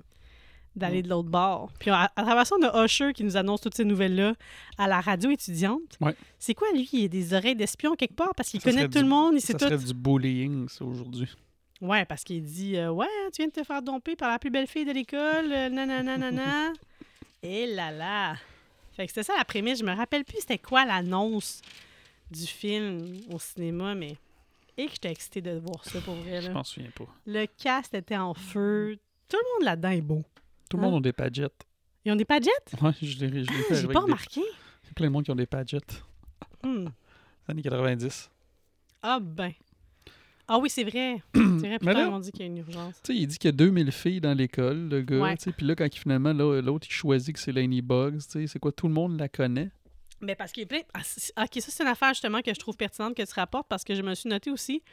d'aller de l'autre bord. Puis à, à travers ça, on a Usher qui nous annonce toutes ces nouvelles-là à la radio étudiante. Ouais. C'est quoi, lui? Il a des oreilles d'espion quelque part parce qu'il connaît tout du- le monde, il sait Ça tout. serait du bullying, ça, aujourd'hui. Ouais, parce qu'il dit euh, Ouais, tu viens de te faire domper par la plus belle fille de l'école, euh, nanana, nanana. Et là là. Fait que c'était ça la prémisse. Je me rappelle plus c'était quoi l'annonce du film au cinéma, mais. Et que j'étais excitée de voir ça pour vrai. Je Là. m'en souviens pas. Le cast était en feu. Tout le monde là-dedans est beau. Tout le Hein? monde a des padgettes. Ils ont des pagettes? Ouais, je l'ai je l'ai fait. J'ai pas remarqué. Il y a plein de monde qui ont des padgettes. Hmm. Années 90. Ah ben. Ah oui, c'est vrai. C'est vrai, putain, là- on dit qu'il y a une urgence. Tu sais, il dit qu'il y a 2000 filles dans l'école, le gars. Puis là, quand il, finalement, l'autre, il choisit que c'est Laney Bugs. tu sais, C'est quoi, tout le monde la connaît. Mais parce qu'il a plein. Ah, ok, ça, c'est une affaire justement que je trouve pertinente que tu rapportes parce que je me suis noté aussi,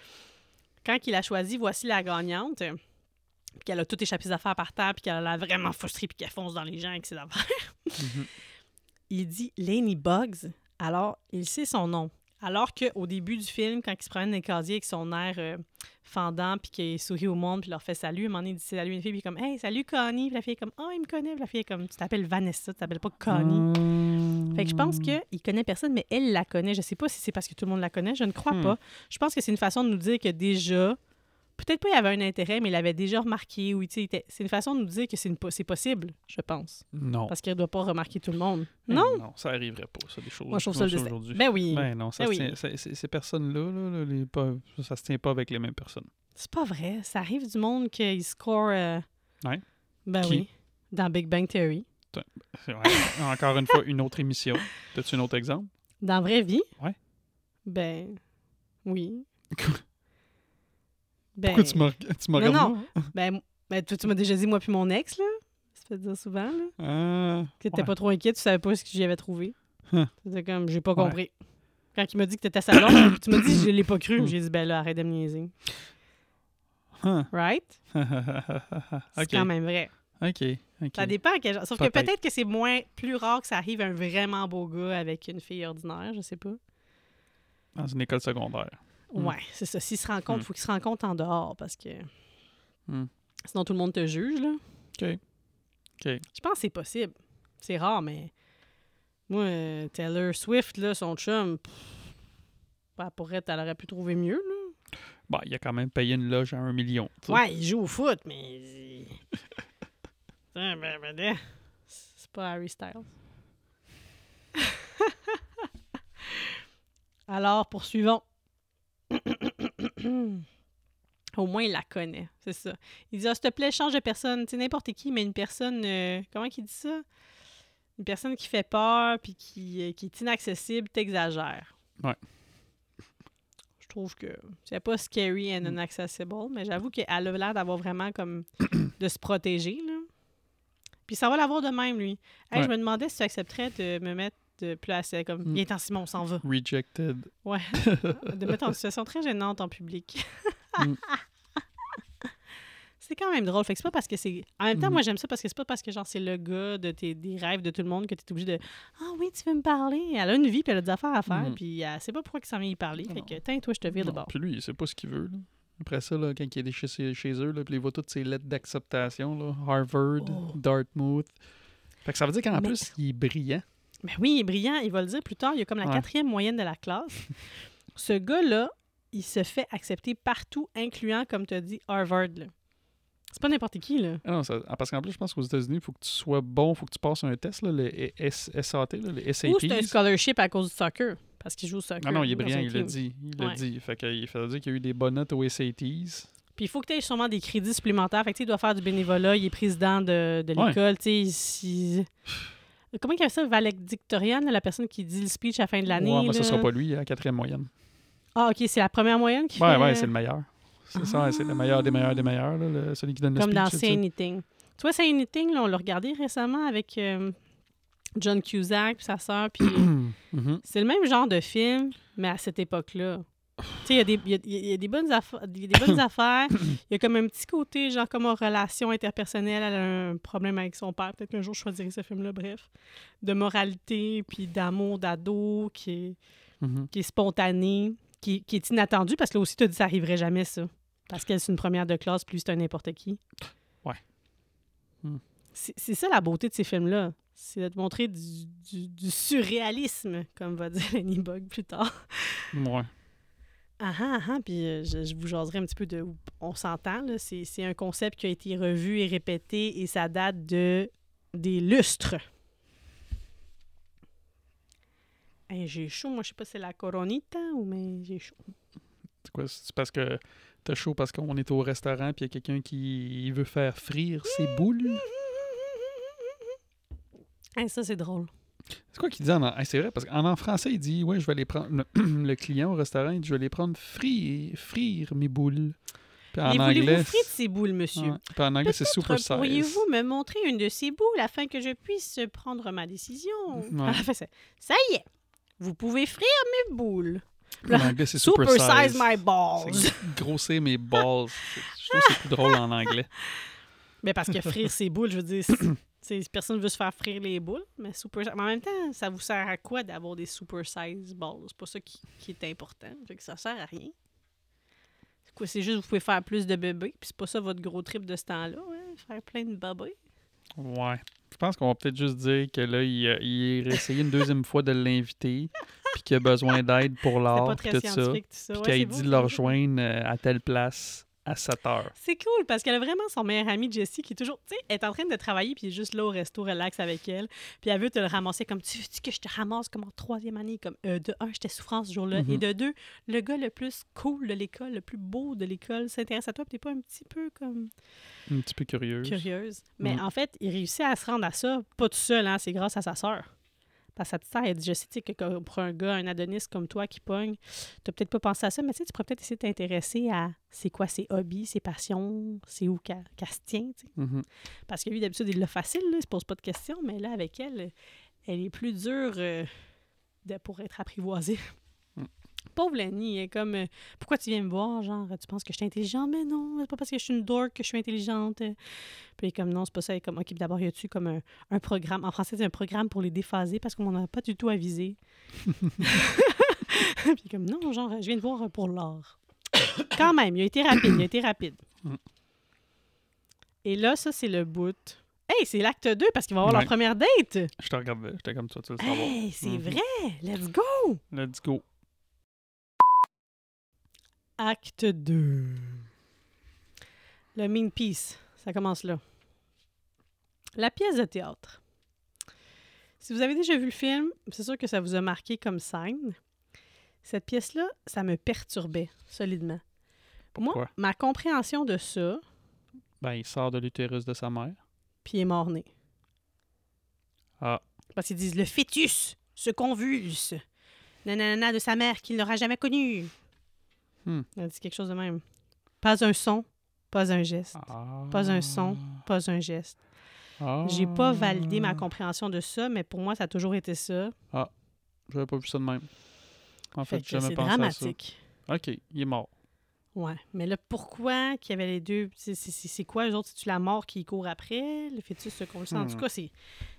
quand il a choisi Voici la gagnante, puis qu'elle a tout échappé ses affaires par terre, puis qu'elle a l'air vraiment frustrée, puis qu'elle fonce dans les gens avec ses affaires, Mhm. il dit Laney Bugs. Alors, il sait son nom. Alors qu'au début du film, quand il se promène dans les casiers avec son air euh, fendant, puis qu'il sourit au monde, puis leur fait salut, à un moment donné, il dit salut à une fille, puis comme Hey, salut Connie. Puis la fille est comme Oh, il me connaît. Puis la fille est comme Tu t'appelles Vanessa, tu t'appelles pas Connie. Fait que je pense qu'il connaît personne, mais elle la connaît. Je sais pas si c'est parce que tout le monde la connaît, je ne crois Hmm. pas. Je pense que c'est une façon de nous dire que déjà, peut-être pas il avait un intérêt, mais il avait déjà remarqué. ou était- c'est une façon de nous dire que c'est po- possible, je pense. Non. Parce qu'il ne doit pas remarquer tout le monde. Non? Non, ça arriverait pas, ça, des choses. Moi, je trouve ça aujourd'hui. Ben oui. Ben non, ça Ben oui. tient- ça- ces personnes-là, là, là, les pas- ça se tient pas avec les mêmes personnes. C'est pas vrai. Ça arrive du monde qui score. euh, Ouais. Ben Qui? oui. Dans Big Bang Theory. C'est vrai. Encore une fois, une autre émission. As-tu un autre exemple? Dans la vraie vie? Ouais. Ben. Oui. Ben, Pourquoi tu m'as tu Non, regardé, non. Ben, ben, toi, tu m'as déjà dit, moi puis mon ex, là. Ça fait dire souvent, là. Ah, Que t'étais ouais. pas trop inquiète, tu savais pas ce que j'y avais trouvé. Huh. C'était comme, j'ai pas Ouais. compris. Quand il m'a dit que t'étais salon, tu m'as dit, je l'ai pas cru. J'ai dit, ben là, arrête de me niaiser. Huh. Right? C'est quand même vrai. OK. OK. Ça dépend. à quel genre- Sauf que Peut-être. peut-être que c'est moins plus rare que ça arrive à un vraiment beau gars avec une fille ordinaire, je sais pas. Dans une école secondaire. Hmm. Ouais, c'est ça. S'ils se rencontrent, il Hmm. faut qu'ils se rencontrent en dehors parce que Hmm. sinon tout le monde te juge, là. OK. OK. Je pense que c'est possible. C'est rare, mais moi, euh, Taylor Swift, là, son chum, pff, elle pourrait, elle aurait pu trouver mieux, là. Bon, il a quand même payé une loge à un million. Ouais, il joue au foot, mais. Ben, ben, ben, C'est pas Harry Styles. Alors, poursuivons. Au moins, il la connaît, c'est ça. Il dit, ah, s'il te plaît, change de personne. Tu sais, n'importe qui, mais une personne... euh, comment qu'il dit ça? Une personne qui fait peur puis qui, euh, qui est inaccessible, t'exagères. Ouais. Je trouve que c'est pas scary and Mm. inaccessible, mais j'avoue qu'elle a l'air d'avoir vraiment comme de se protéger, là. Puis ça va l'avoir de même, lui. Hey, Je me demandais si tu accepterais de me mettre de placer comme... Mm. Viens, Simon, on s'en va. Rejected. Ouais. de mettre en situation très gênante en public. Mm. c'est quand même drôle. Fait que c'est pas parce que c'est. En même temps, Mhm. moi, j'aime ça parce que c'est pas parce que, genre, c'est le gars de tes, des rêves de tout le monde que tu es obligé de. Ah oui, tu veux me parler. Elle a une vie, puis elle a des affaires à faire, Mhm. puis elle sait pas pourquoi il s'en vient y parler. Fait que, tiens, toi, je te vire de bord. Puis lui, il sait pas ce qu'il veut. là. Après ça, là, quand il est chez, chez- eux, là, puis il voit toutes ses lettres d'acceptation, Harvard, Oh. Dartmouth. Fait que ça veut dire qu'en Mais- plus, il est brillant. Ben oui, il est brillant. Il va le dire plus tard. Il a comme la Ouais. quatrième moyenne de la classe. Ce gars-là, il se fait accepter partout, incluant, comme tu as dit, Harvard. là. C'est pas n'importe qui, là. Ah non, ça- ah, parce qu'en plus, je pense qu'aux États-Unis, il faut que tu sois bon, il faut que tu passes un test, là, le S- SAT, là, les Ou c'est un scholarship à cause du soccer. Parce qu'il joue au soccer. Ah non, il est brillant, il l'a team. dit. Il l'a Ouais. dit. Fait que, il fait dire qu'il y a eu des bonnes notes aux SATs. Puis il faut que tu aies sûrement des crédits supplémentaires. Fait que il doit faire du bénévolat. Il est président de, de Ouais. l'école. Tu sais, Comment il y a ça, valedictorian, là, la personne qui dit le speech à la fin de l'année? Ouais, là? ça sera pas lui, la quatrième moyenne. Ah, OK, c'est la première moyenne qui Ouais, fait... ouais, c'est le meilleur. C'est ça, c'est le meilleur des meilleurs des meilleurs, là, le- celui qui donne le Comme speech. dans c'est Say. Anything. Tu vois, Say Anything, là, on l'a regardé récemment avec euh, John Cusack puis sa sœur. Puis Mhm. c'est le même genre de film, mais à cette époque-là. Tu sais, il y a des- il y, a- il y a des bonnes affaires. Il y a des bonnes affaires. Il y a comme un petit côté, genre, comme en relation interpersonnelle. Elle a un problème avec son père. Peut-être qu'un jour, je choisirai ce film-là, bref. De moralité, puis d'amour d'ado, qui est, Mhm. qui est spontané, qui, qui est inattendu, parce que là aussi, tu as dit ça arriverait jamais, ça. Parce qu'elle, c'est une première de classe, puis lui, c'est un n'importe qui. Ouais. Hmm. C'est c'est ça la beauté de ces films-là. C'est de te montrer du, du- du surréalisme, comme va dire Lenny Bug plus tard. Ouais. Ah ah ah, puis euh, je, je vous jaserai un petit peu de on s'entend. là. C'est c'est un concept qui a été revu et répété et ça date de des lustres. Hey, j'ai chaud, moi je sais pas si c'est la coronita ou mais j'ai chaud. C'est quoi? C'est parce que t'as chaud parce qu'on est au restaurant puis il y a quelqu'un qui veut faire frire ses boules? Hey, ça c'est drôle. C'est quoi qu'il dit en, hey, c'est vrai, parce qu'en en français, il dit Ouais, je vais les prendre. Le, client au restaurant, il dit Je vais les prendre frire, frire mes boules. Puis en Et anglais. voulez-vous frire ces boules, monsieur? puis en anglais, c'est super size. Pourriez-vous me montrer une de ces boules afin que je puisse prendre ma décision? Ouais. C'est, ça y est, vous pouvez frire mes boules. En anglais, c'est super, Super size size. my balls. Grossir mes balls. Je trouve que c'est plus drôle en anglais. Mais parce que frire ses boules, je veux dire, c'est- personne ne veut se faire frire les boules, mais super. Mais en même temps, ça vous sert à quoi d'avoir des super size balls? C'est pas ça qui, qui est important. Fait que ça sert à rien. C'est quoi? C'est juste que vous pouvez faire plus de bébés, puis c'est pas ça votre gros trip de ce temps-là, hein? Faire plein de bébés. Ouais. Je pense qu'on va peut-être juste dire que là, il, a- il a essayé une deuxième fois de l'inviter, puis qu'il a besoin d'aide pour l'art, puis tout ça. Puis Ouais, qu'il dit de le rejoindre euh, à telle place à 7 heures. C'est cool parce qu'elle a vraiment son meilleur ami Jessie qui est toujours, tu sais, est en train de travailler puis est juste là au resto relax avec elle. Puis elle veut te le ramasser comme tu veux que je te ramasse comme en troisième année? Comme euh, de un j'étais souffrance ce jour-là Mhm. et de deux le gars le plus cool de l'école, le plus beau de l'école s'intéresse à toi, puis t'es pas un petit peu comme Un petit peu curieuse. curieuse. Mais Mhm. en fait, il réussit à se rendre à ça pas tout seul, hein, c'est grâce à sa sœur. Parce que sa petite sœur, elle dit, je sais tu que pour un gars, un Adonis comme toi qui pogne, t'as peut-être pas pensé à ça, mais tu tu pourrais peut-être essayer de t'intéresser à c'est quoi ses hobbies, ses passions, c'est où qu'elle se tient, tu. Mhm. Parce que lui, d'habitude, il l'a facile, là, il se pose pas de questions, mais là, avec elle, elle est plus dure euh, de, pour être apprivoisée. Pauvre Lenny, elle est comme euh, Pourquoi tu viens me voir? Genre, tu penses que je suis intelligente? Mais non, c'est pas parce que je suis une dork que je suis intelligente. Puis elle est comme non, c'est pas ça. Elle est comme OK, d'abord, y a-tu comme un, un programme? En français, c'est un programme pour les déphaser parce qu'on n'en a pas du tout avisé. puis comme non, genre, je viens de voir pour l'art. Quand même, il a été rapide, il a été rapide. Et là, ça, c'est le bout. Hey, c'est l'acte 2 parce qu'ils vont avoir Ouais. leur première date. Je te regardais, j'étais comme toi, tu le savoir. Hey, c'est Mhm. vrai. Let's go. Let's go. Acte 2. Le Mean Piece. Ça commence là. La pièce de théâtre. Si vous avez déjà vu le film, c'est sûr que ça vous a marqué comme scène. Cette pièce-là, ça me perturbait solidement. Moi, Pourquoi? ma compréhension de ça, Ben, il sort de l'utérus de sa mère. puis il est mort-né. Ah. Parce qu'ils disent le fœtus se convulse. Nanana de sa mère qu'il n'aura jamais connue. Hmm. Elle dit quelque chose de même. Pas un son, pas un geste. Ah. Pas un son. Pas un geste. Ah. J'ai pas validé ma compréhension de ça, mais pour moi, ça a toujours été ça. J'avais pas vu ça de même. En fait, Fait jamais c'est pensé à ça. dramatique. OK, il est mort. Ouais. Mais là, pourquoi qu'il y avait les deux? C'est- quoi, eux autres? C'est-tu la mort qui court après? Le fœtus se convulse? En tout Hmm. cas, c'est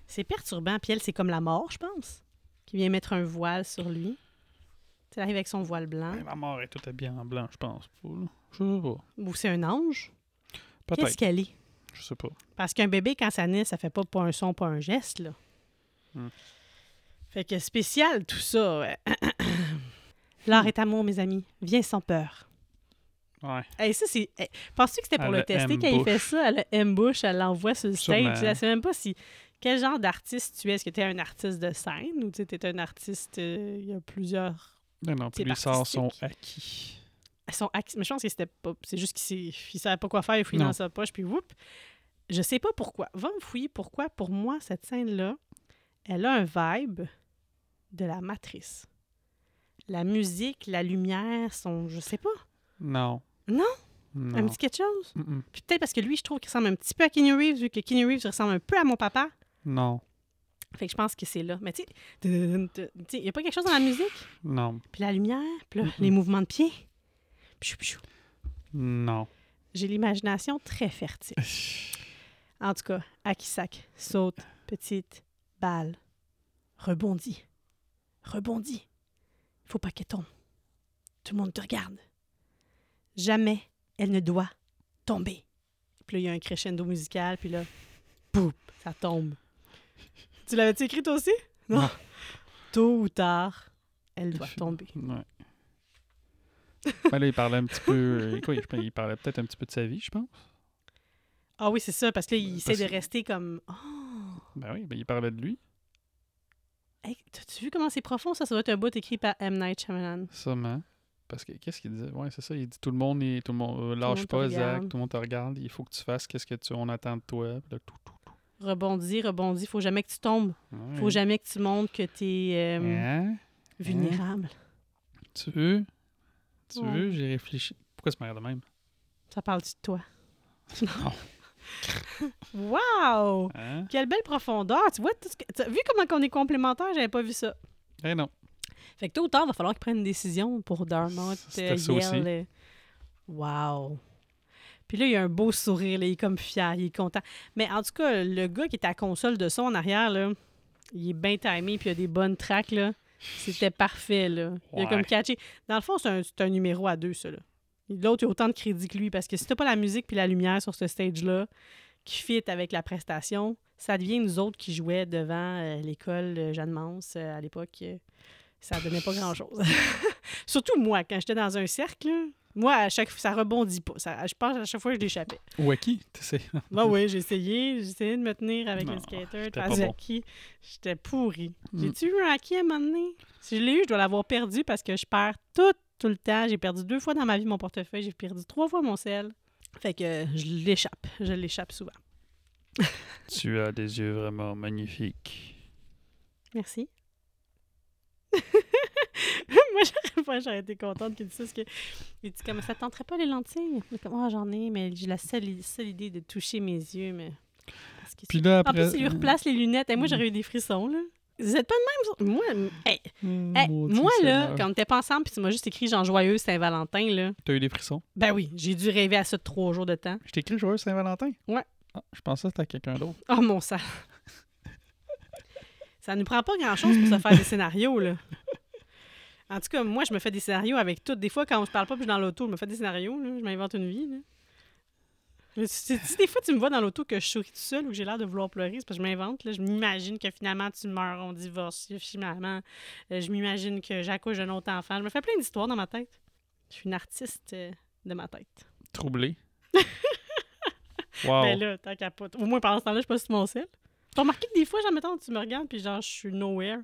c'est perturbant. Puis elle, c'est comme la mort, je pense, qui vient mettre un voile sur lui. Elle arrive avec son voile blanc. Ben, la mort est toute habillée en blanc, je pense. Je sais pas. Ou c'est un ange? Qu'est-ce qu'elle est? Je sais pas. Parce qu'un bébé, quand ça naît, ça fait pas, pas un son, pas un geste, là. Hmm. Fait que spécial, tout ça. ouais. L'art est amour, mes amis. Viens sans peur. Ouais. Hey, ça, c'est... hey, Penses-tu que c'était pour Elle le tester quand il fait ça? Elle le ambush, elle l'envoie sur le Sûrement. stage. Elle sait même pas si... Quel genre d'artiste tu es? Est-ce que tu es un artiste de scène ou tu es un artiste... euh, Il y a plusieurs... Non, non, puis Type lui sort son artistique. acquis. Elles sont acquis- Mais je pense que c'était pas... C'est juste qu'il s'est- il savait pas quoi faire, il fouille Non. dans sa poche, puis whoop! Je sais pas pourquoi. Va me fouiller pourquoi, pour moi, cette scène-là, elle a un vibe de la matrice. La musique, la lumière sont... Je sais pas. Non. Non? Non. Un petit quelque chose? Puis peut-être parce que lui, je trouve qu'il ressemble un petit peu à Keanu Reeves, vu que Keanu Reeves ressemble un peu à mon papa. Non. Fait que je pense que c'est là. Mais tu sais, il n'y a pas quelque chose dans la musique? Non. Puis la lumière, puis là, les mouvements de pied. Pfiou, pfiou. Non. J'ai l'imagination très fertile. En tout cas, Akisak saute, petite, balle, rebondit, rebondit. Faut pas qu'elle tombe. Tout le monde te regarde. Jamais elle ne doit tomber. Puis là, il y a un crescendo musical, puis là, boum, ça tombe. Tu l'avais-tu écrit toi aussi? Non. Tôt ou tard, elle doit tomber. Ouais. ben là, il parlait un petit peu. euh, quoi, il parlait peut-être un petit peu de sa vie, je pense. Ah oui, c'est ça, parce que là, il essaie de rester comme. Oh! Ben oui, ben il parlait de lui, Hey, T'as-tu vu comment c'est profond, ça? Ça doit être un bout écrit par M. Night Shyamalan. sûrement. Parce que qu'est-ce qu'il disait? Ouais, c'est ça. Il dit tout le monde est. Tout le monde. euh, lâche te pas, Zach. Tout le monde te regarde. Il faut que tu fasses qu'est-ce que tu on attend de toi. Puis là, tout, tout, tout. Rebondis, rebondis. Faut jamais que tu tombes. Faut Ouais. jamais que tu montres que t'es euh, Hein? vulnérable. Tu veux? Tu Ouais. veux? J'ai réfléchi. Pourquoi c'est de même? Ça parle-tu de toi? Non. Wow! Hein? Quelle belle profondeur! Tu vois, tout ce que- vu comment on est complémentaires? J'avais pas vu ça. Eh non. Fait que tôt ou tard, il va falloir qu'ils prennent une décision pour ça aussi. Yale. Wow! Puis là, il a un beau sourire, là, il est comme fier, il est content. Mais en tout cas, le gars qui est à la console de son en arrière, là, il est bien timé, puis il a des bonnes tracks, là. C'était parfait, là. Il a Ouais. comme catché. Dans le fond, c'est un, c'est un numéro à deux, ça, là. L'autre, il a autant de crédit que lui, parce que si t'as pas la musique puis la lumière sur ce stage-là, qui fit avec la prestation, ça devient nous autres qui jouaient devant euh, l'école Jeanne Mance euh, à l'époque. euh, ça donnait pas grand-chose. Surtout moi, quand j'étais dans un cercle, Moi, à chaque fois, ça rebondit pas. Ça, je pense à chaque fois que je l'échappais. Wacky, tu sais. Bah oui, j'ai essayé. J'ai essayé de me tenir avec Non, le skater. pas bon. J'étais pourri. Mm. J'ai-tu eu un hockey à un moment donné? Si je l'ai eu, je dois l'avoir perdu parce que je perds tout, tout le temps. J'ai perdu deux fois dans ma vie mon portefeuille. J'ai perdu trois fois mon sel. Fait que je l'échappe. Je l'échappe souvent. Tu as des yeux vraiment magnifiques. Merci. Moi, j'aurais été contente qu'il dise ça. Parce que, il dit comme ça te tenterait pas les lentilles? Mais comme, Ah, j'en ai, mais j'ai la seule, seule idée de toucher mes yeux. Mais... Puis là, En après... plus, il lui replace les lunettes. Et moi, j'aurais eu des frissons, là. Vous êtes pas de même? Moi, hey, hey, maudit moi là, quand on était pas ensemble, puis tu m'as juste écrit genre joyeux Saint-Valentin, là. T'as eu des frissons? Ben oui, j'ai dû rêver à ça de trois jours de temps. Je t'ai écrit Joyeux Saint-Valentin? Ouais. Ah, je pensais que c'était à quelqu'un d'autre. Oh mon sang! ça nous prend pas grand-chose pour se faire des scénarios, là. En tout cas, moi, je me fais des scénarios avec tout. Des fois, quand je parle pas puis je suis dans l'auto, je me fais des scénarios, là. Je m'invente une vie, là. Si, des fois tu me vois dans l'auto que je souris tout seul ou que j'ai l'air de vouloir pleurer, c'est parce que je m'invente. là. Je m'imagine que finalement tu meurs, on divorce. Finalement, euh, je m'imagine que j'accouche d'un autre enfant. Je me fais plein d'histoires dans ma tête. Je suis une artiste euh, de ma tête. Troublé. wow. Ben là, pas. Au moins pendant ce temps-là, je suis pas sur mon sel. T'as remarqué que des fois, genre, mettons, tu me regardes, puis genre, je suis nowhere.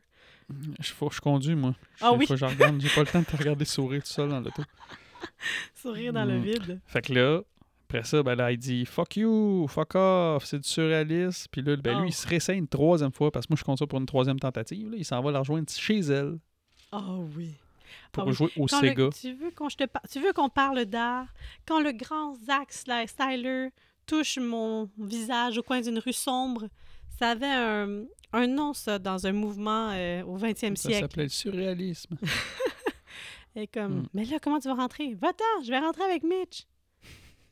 Je, faut, je conduis, moi. Ah oui? Je regarde. J'ai pas le temps de te regarder sourire tout seul dans l'auto. Sourire dans le Mm. vide. Fait que là, après ça, ben là, il dit fuck you, fuck off, c'est du surréalisme. Puis là, ben Oh. lui, il se réessaye une troisième fois parce que moi, je compte ça pour une troisième tentative. Là. Il s'en va la rejoindre chez elle Oh oui. pour Ah oui. jouer au Quand le- Sega. tu veux qu'on je te par- tu veux qu'on parle d'art? Quand le grand Zack Styler touche mon visage au coin d'une rue sombre ça avait un, un nom ça dans un mouvement euh, au 20e Ça siècle s'appelait le surréalisme. et comme Mm. mais là comment tu vas rentrer? Va-t'en je vais rentrer avec Mitch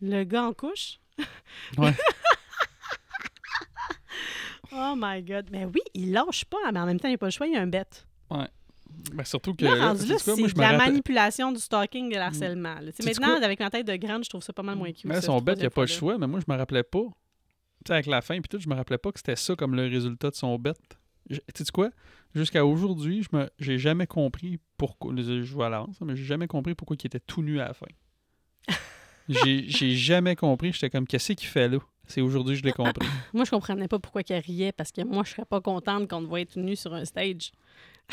le gars en couche Ouais. oh my god mais oui il lâche pas mais en même temps il n'y a pas le choix il y a un bête Ben, surtout que. Là, rendu là, c'est de la manipulation, du stalking, de l'harcèlement. là. Tu sais, Sais-tu Maintenant, avec ma tête de grande, je trouve ça pas mal moins cute. Mais ça, son bête, il n'y a pas le choix, mais moi, je me rappelais pas. Sais, avec la fin, puis tout, je me rappelais pas que c'était ça comme le résultat de son. Je- Tu sais quoi? Jusqu'à aujourd'hui, je me j'ai jamais compris pourquoi. Je à l'avance, mais j'ai jamais compris pourquoi il était tout nu à la fin. j'ai jamais compris. J'étais comme, qu'est-ce qu'il fait là? C'est aujourd'hui que je l'ai compris. Moi, je comprenais pas pourquoi qu'elle riait, parce que moi, je serais pas contente qu'on te voit être nu sur un stage.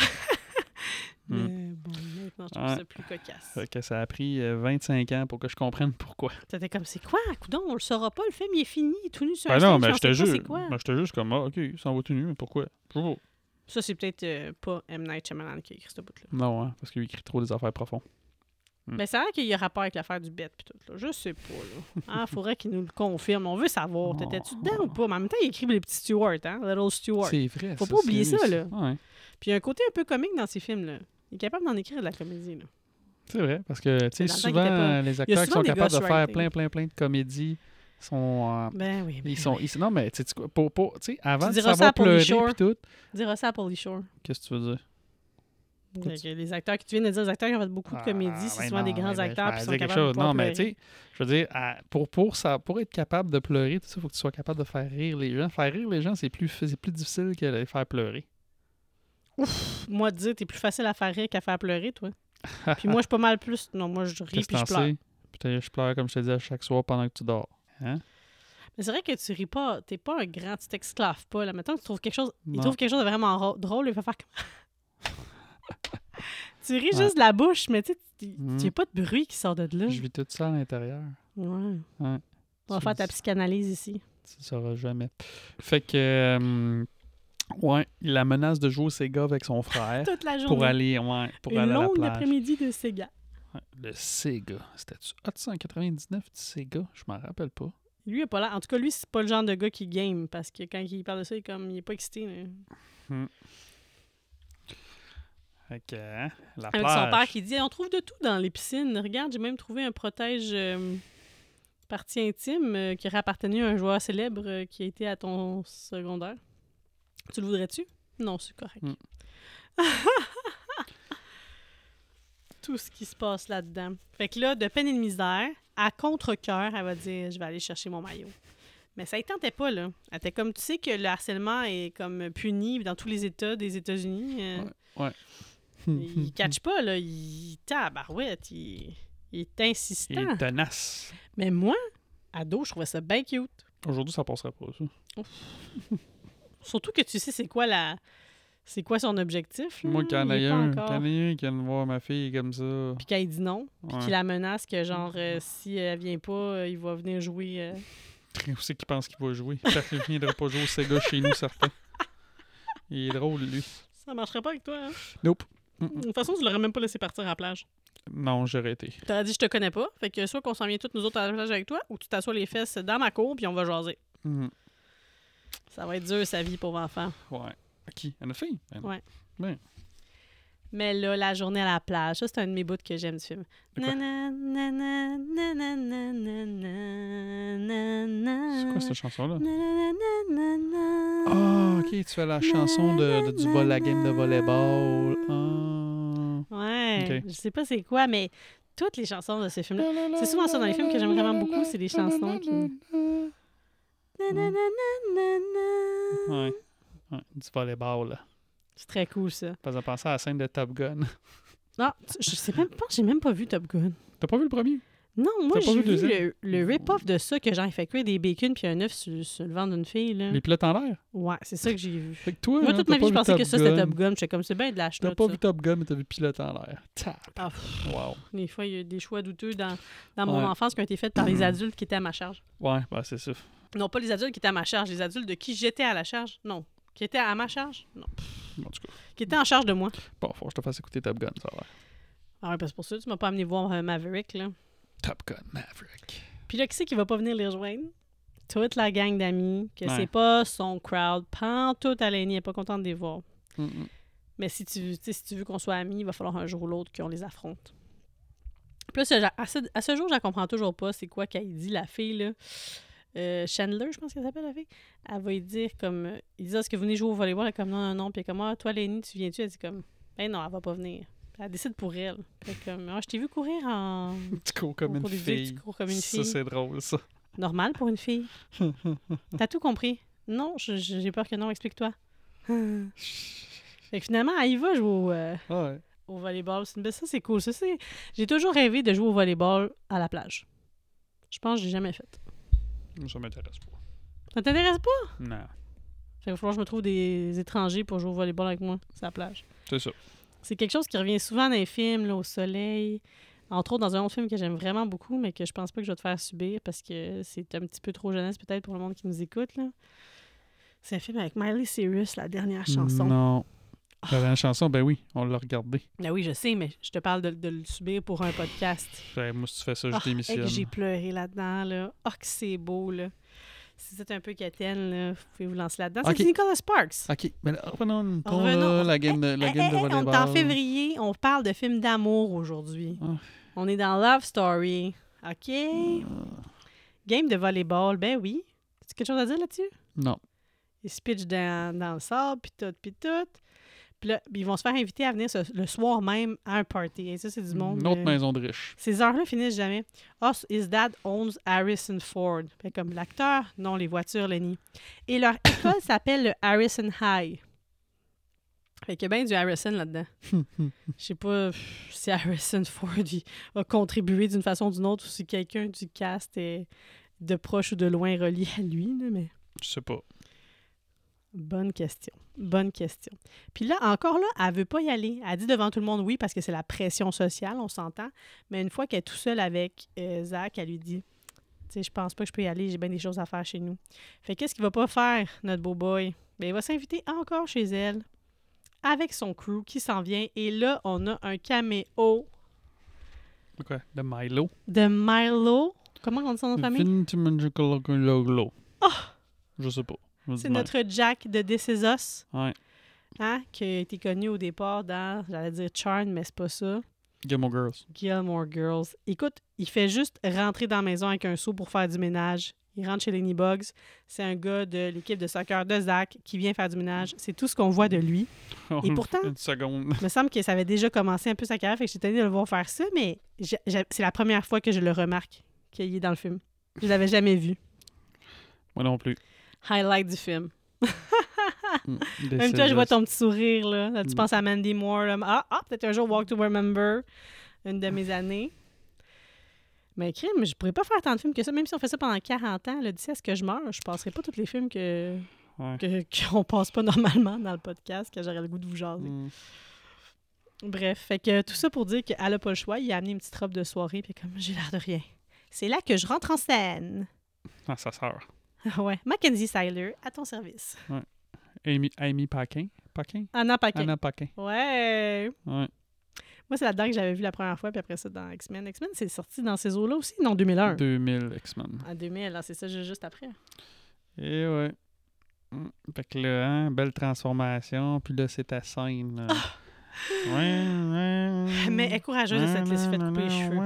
Mais bon, maintenant, je trouve Ouais. ça plus cocasse. Fait que ça a pris euh, 25 ans pour que je comprenne pourquoi. T'étais comme, c'est quoi? Coudon, on le saura pas, le film, il est fini, tout nu sur Ben un non, mais juste, c'est quoi? ben, j'étais juste comme, ah, ok, il s'en va tout nu, mais pourquoi? Je pas. Ça, c'est peut-être euh, pas M. Night Shyamalan qui a écrit ce bout-là. Non, hein, parce qu'il écrit trop des affaires profondes. Mais c'est vrai qu'il y a rapport avec l'affaire du bête pis tout, là. Je sais pas, là. Ah, faudrait qu'il nous le confirme. On veut savoir. T'étais-tu dedans ou pas? Mais en même temps, il écrit les petits Stewart, hein? Little Stewart. C'est vrai. Faut ça, pas oublier ça, là. Ouais. Puis il y a un côté un peu comique dans ces films-là. Il est capable d'en écrire de la comédie, là. C'est vrai, parce que, tu sais, souvent, pas- les acteurs qui sont capables de faire plein, plein, plein de comédies sont... euh, Ben oui. ben ils sont, oui. ils- non, mais tu sais, pour, pour, avant Tu de savoir pleurer puis tout, Tu diras ça à Pauly Shore. qu'est-ce que tu veux dire? Que Les acteurs qui tu viens de dire, les acteurs qui ont fait beaucoup de comédies, Ah, c'est souvent des grands ben, acteurs qui sont capables de chose. pouvoir Non, mais tu sais, je veux dire, pour, pour, ça, pour être capable de pleurer, il faut que tu sois capable de faire rire les gens. Faire rire les gens, c'est plus, c'est plus difficile que de les faire pleurer. Moi, te dire, t'es plus facile à faire rire qu'à faire pleurer, toi. Puis moi, je suis pas mal plus. Non, moi, je ris puis je pleure. sais? Peut-être je pleure, comme je te dis, à chaque soir pendant que tu dors. Hein? Mais c'est vrai que tu ris pas. T'es pas un grand. Tu t'exclaves pas. Là. Maintenant, tu trouves quelque chose. Il trouve quelque chose de vraiment drôle. Il va faire comme. tu ris Ouais. juste de la bouche, mais tu sais, Mm. a pas de bruit qui sort de là. Je vis tout ça à l'intérieur. Ouais. Ouais. On va Tu- faire ta psychanalyse ici. Tu ne sauras jamais. Fait que, euh, ouais, il la menace de jouer au Sega avec son frère Toute la journée. pour aller, ouais, pour Une aller à la plage. après-midi de Sega. Ouais, le Sega. C'était-tu 899 du Sega? Je m'en rappelle pas. Lui, il a pas l'air. En tout cas, lui, c'est pas le genre de gars qui game parce que quand il parle de ça, il est comme il est pas excité. Fait que, hein, la Avec plage. son père qui dit On trouve de tout dans les piscines. Regarde, j'ai même trouvé un protège euh, partie intime euh, qui aurait appartenu à un joueur célèbre euh, qui a été à ton secondaire. Tu le voudrais-tu? Non, c'est correct. Mm. tout ce qui se passe là-dedans. Fait que là, de peine et de misère, à contre-cœur, elle va dire Je vais aller chercher mon maillot. Mais ça ne tentait pas, là. Elle était comme, tu sais que le harcèlement est comme puni dans tous les États des États-Unis. euh, Ouais. il catch pas, là. Il tabarouette. Il... Il est Il insistant. est tenace. Mais moi, ado, je trouvais ça bien cute. Aujourd'hui, ça passerait pas, ça. Surtout que tu sais c'est quoi la... C'est quoi son objectif? là? Moi, qu'il y en Il a un, encore- y a un qui vient voir ma fille comme ça. Puis quand il dit non, puis qu'il la menace que genre, euh, si elle vient pas, euh, il va venir jouer... euh, Où c'est qu'il pense qu'il va jouer? Peut-être qu'il viendra pas jouer au Sega chez nous, certain. Il est drôle, lui. Ça marcherait pas avec toi, hein? Nope. De toute façon, tu l'aurais même pas laissé partir à la plage. Non, j'ai arrêté. T'aurais dit je te connais pas. Fait que soit qu'on s'en vient toutes nous autres à la plage avec toi, ou tu t'assois les fesses dans ma cour puis on va jaser. Mhm. Ça va être dur, sa vie, pour enfant. Ouais. À qui À notre fille Ouais. Ben. Mais là, la journée à la plage, ça, c'est un de mes bouts que j'aime du film. C'est quoi cette chanson-là? Ah, oh, ok, tu fais la chanson de, du vol, la game de volleyball. Oh. Ouais, okay. je sais pas c'est quoi, mais toutes les chansons de ce film-là, c'est souvent ça dans les films que j'aime vraiment beaucoup, c'est des chansons qui Ouais. ouais. Du volleyball, là. C'est très cool ça. Faisant penser à la scène de Top Gun. Non, tu- je sais même pas, j'ai même pas vu Top Gun. T'as pas vu le premier? Non, moi pas j'ai vu le vu le, rip-off de ça que genre fait cuire des bacon puis un œuf sur, sur le ventre d'une fille là. Les pilotes en l'air? Ouais, c'est ça que j'ai vu. Fait que toi, Moi hein, toute ma vie pas je pensais que ça c'était. Top Gun, j'étais comme c'est bien de la T'as pas vu Top Gun, mais t'as vu pilote en l'air. Ah, Wow. des fois il y a des choix douteux dans, dans mon Ouais. enfance qui ont été faits par les adultes qui étaient à ma charge. Ouais, bah c'est ça. Non, pas les adultes qui étaient à ma charge, les adultes de qui j'étais à la charge? Non, qui étaient à ma charge? Non, En tout cas, qui étaient en charge de moi. bon, faut que je te fasse écouter Top Gun, ça a l'air. Ah ouais, parce que pour ça tu m'as pas amené voir euh, Maverick là. Top Gun Maverick. Puis là, qui c'est qui va pas venir les rejoindre? Toute la gang d'amis, que Ouais. c'est pas son crowd. Pantoute à elle n'est pas contente de les voir. Mais si tu, si tu veux qu'on soit amis, il va falloir un jour ou l'autre qu'on les affronte. Puis là, ce- à ce, à ce jour, je la comprends toujours pas. C'est quoi qu'elle dit, la fille, là? Euh, Chandler, je pense qu'elle s'appelle, la fille. Elle va lui dire comme... Il dit, est-ce que vous venez jouer au volleyball? Elle est comme, non, non, non. Puis comme, ah, toi, Lenny, tu viens-tu? Elle dit comme, ben non, elle va pas venir. Elle décide pour elle. Fait comme, ah, je t'ai vu courir en... Tu cours comme une fille. Tu cours comme une Ça, fille. c'est drôle, ça. Normal pour une fille. T'as tout compris? Non, j'ai peur que non. Explique-toi. fait que finalement, elle y va jouer au, euh, Ouais. au volleyball. Ça, c'est cool. Ça. J'ai toujours rêvé de jouer au volleyball à la plage. Je pense que je l'ai jamais fait. Ça m'intéresse pas. Ça t'intéresse pas? Non. Fait qu'il va falloir que je me trouve des étrangers pour jouer au volleyball avec moi sur la plage. C'est ça. C'est quelque chose qui revient souvent dans les films, là, au soleil. Entre autres, dans un autre film que j'aime vraiment beaucoup, mais que je pense pas que je vais te faire subir parce que c'est un petit peu trop jeunesse peut-être pour le monde qui nous écoute. Là. C'est un film avec Miley Cyrus, la dernière chanson. Non. La dernière chanson, ben oui, on l'a regardé. Ah oui, je sais, mais je te parle de, de le subir pour un podcast. Ben, moi, si tu fais ça, je Ah, hey, démissionne. j'ai pleuré là-dedans. Là. Oh, que c'est beau. Là. Si vous êtes un peu quétaine, là, vous pouvez vous lancer là-dedans? Ok. C'est Nicolas Sparks. Ok, mais là, revenons Revenons. là, la game de, la Eh, game eh, de eh, volleyball. on est en février, on parle de films d'amour aujourd'hui. Ah. On est dans Love Story. OK? Game de volleyball, ben oui. Tu quelque chose à dire là-dessus? Non. Ils se pitchent dans, dans le sable, puis tout, puis tout. Puis là, ils vont se faire inviter à venir ce- le soir même à un party. Et ça, c'est du monde. Une autre euh, maison de riche. Ces heures-là finissent jamais. Us, his dad owns Harrison Ford. Fait comme l'acteur, non, les voitures, Lenny. Et leur école s'appelle le Harrison High. Fait qu'il y a bien du Harrison là-dedans. Je sais pas si Harrison Ford a contribué d'une façon ou d'une autre ou si quelqu'un du cast est de proche ou de loin relié à lui, mais Je sais pas. Bonne question. Bonne question. Puis là, encore là, elle veut pas y aller. Elle dit devant tout le monde oui parce que c'est la pression sociale, on s'entend. Mais une fois qu'elle est tout seule avec euh, Zach, elle lui dit Tu sais, je pense pas que je peux y aller, j'ai bien des choses à faire chez nous. Fait qu'est-ce qu'il va pas faire, notre beau boy? Ben, il va s'inviter encore chez elle avec son crew qui s'en vient. Et là, on a un caméo De Quoi? De Milo. de Milo. Comment on dit son nom de famille? Vintimangicaloglo. Je sais pas. C'est notre Jack de This Is Us, Ouais. hein, qui a été connu au départ dans, j'allais dire Charm, mais c'est pas ça. Gilmore Girls. Gilmore Girls. Écoute, il fait juste rentrer dans la maison avec un seau pour faire du ménage. Il rentre chez Lenny Bugs. C'est un gars de l'équipe de soccer de Zach qui vient faire du ménage. C'est tout ce qu'on voit de lui. Et pourtant- Une seconde. Il me semble que ça avait déjà commencé un peu sa carrière, fait que j'étais de le voir faire ça, mais c'est la première fois que je le remarque qu'il est dans le film. Je l'avais jamais vu. Moi non plus. Highlight du film. Mm. Même toi, je vois ton petit sourire, là. Là, tu Mm. penses à Mandy Moore. là. Ah, ah peut-être un jour Walk to Remember, une de mes années. Mais crime, je pourrais pas faire tant de films que ça. Même si on fait ça pendant 40 ans, là, d'ici à ce que je meurs, je passerai pas tous les films que Ouais. que- qu'on passe pas normalement dans le podcast, que j'aurais le goût de vous jaser. Mm. Bref, fait que tout ça pour dire qu'elle a pas le choix. Il a amené une petite robe de soirée, puis comme j'ai l'air de rien. C'est là que je rentre en scène. Ah, sa sœur. Ah ouais, Mackenzie Seiler, à ton service. Amy, Amy Paquin? Paquin? Anna Paquin. Anna Paquin. Ouais. Ouais. Moi, c'est là-dedans que j'avais vu la première fois, puis après ça, dans X-Men. X-Men, c'est sorti dans ces eaux-là aussi, non, 2001. 2000 X-Men. En 2000, là, c'est ça, ju- juste après. Et ouais. Mm. Fait que là, hein, belle transformation. Puis là, c'est ta scène. Ouais, ouais. Ah! Mais elle est courageuse, elle s'est fait couper les cheveux.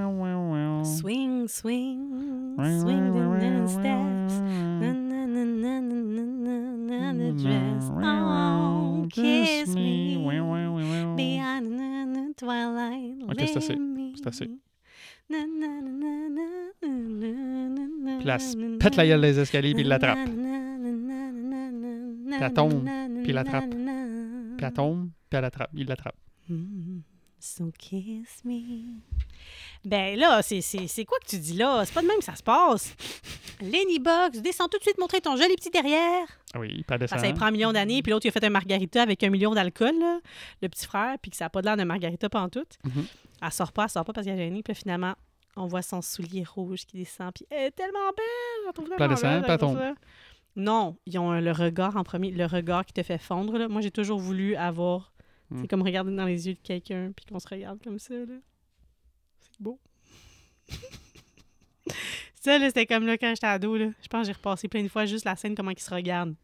Swing, swing, swing the steps. Na, na, na, na, on, kiss me. Beyond the twilight, Ok, c'est assez. Place, pète la gueule des escaliers, puis il l'attrape. Puis elle tombe, puis l'attrape. Puis elle tombe, puis elle l'attrape. Il l'attrape. Mm, So kiss me. Ben là, c'est- c'est c'est quoi que tu dis là? C'est pas de même que ça se passe. Lenny Box, descends tout de suite montrer ton joli petit derrière. Ah oui, elle descend. Parce que ça lui prend un million d'années, puis l'autre, il a fait un margarita avec un million d'alcool, là, le petit frère, puis que ça n'a pas de l'air d'un margarita pantoute. Mhm. Elle sort pas, elle sort pas parce qu'elle est gênée, puis finalement, on voit son soulier rouge qui descend, puis elle est tellement belle! Trouve elle belle, puis elle comme tombe. ça. Non, ils ont le regard en premier, le regard qui te fait fondre. Là. Moi, j'ai toujours voulu avoir. Mm. C'est comme regarder dans les yeux de quelqu'un, puis qu'on se regarde comme ça. là. C'est beau. ça, là, c'était comme là quand j'étais ado. Là. Je pense que j'ai repassé plein de fois juste la scène, comment ils se regardent.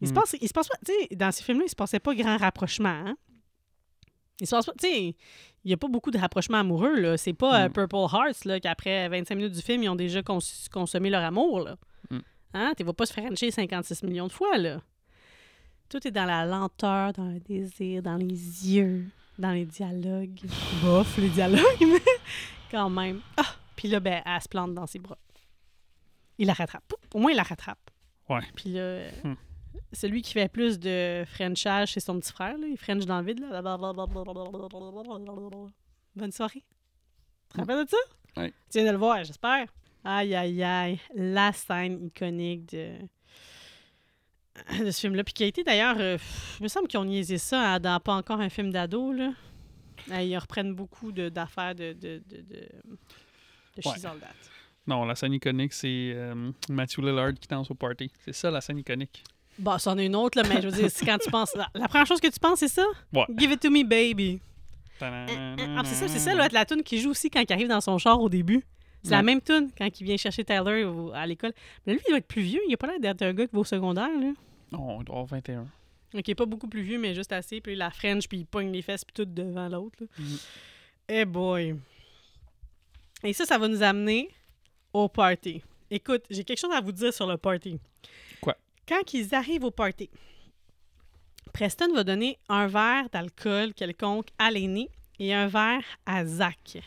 Il, se Mm. passe, il se passe pas, tu sais, dans ces films-là, il se passait pas grand rapprochement. Hein? Il se passe pas, tu sais, il y a pas beaucoup de rapprochements amoureux, là. C'est pas euh, Mm. Purple Hearts, là, qu'après 25 minutes du film, ils ont déjà cons- consommé leur amour, là. Hein? Tu vas pas se frencher 56 millions de fois, là. Tout est dans la lenteur, dans le désir, dans les yeux, dans les dialogues. Bof, les dialogues, mais quand même. Ah! Puis là, ben, elle se plante dans ses bras. Il la rattrape. Au moins, il la rattrape. Ouais. Puis là, Hmm. celui qui fait plus de Frenchage, c'est son petit frère. Là. Il French dans le vide. Là. Bonne soirée. Tu te rappelles de ça? Ouais. Tu viens de le voir, j'espère. Aïe, aïe, aïe. La scène iconique de, de ce film-là. Puis qui a été d'ailleurs... euh, il me semble qu'ils ont niaisé ça hein, dans pas encore un film d'ado. Là. Ils reprennent beaucoup de- d'affaires de, de, de, de, Ouais. Non, la scène iconique, c'est euh, Matthew Lillard qui danse au party. C'est ça, la scène iconique. Bon, c'en est une autre, là, mais je veux dire, c'est quand tu penses... La, la première chose que tu penses, c'est ça? Ouais. Give it to me, baby. Ah, c'est ça, c'est ça, là, la tune qui joue aussi quand il arrive dans son char au début. C'est la même tune quand il vient chercher Tyler au- à l'école. Mais lui, il doit être plus vieux. Il a pas l'air d'être un gars qui va au secondaire, là. Oh, il doit avoir 21. Donc, il est pas beaucoup plus vieux, mais juste assez. Puis la French, puis il pogne les fesses, puis tout devant l'autre. Mhm. Eh boy. Et ça, ça va nous amener au party. Écoute, j'ai quelque chose à vous dire sur le party. Quoi? Quand ils arrivent au party, Preston va donner un verre d'alcool quelconque à Lenny et un verre à Zach.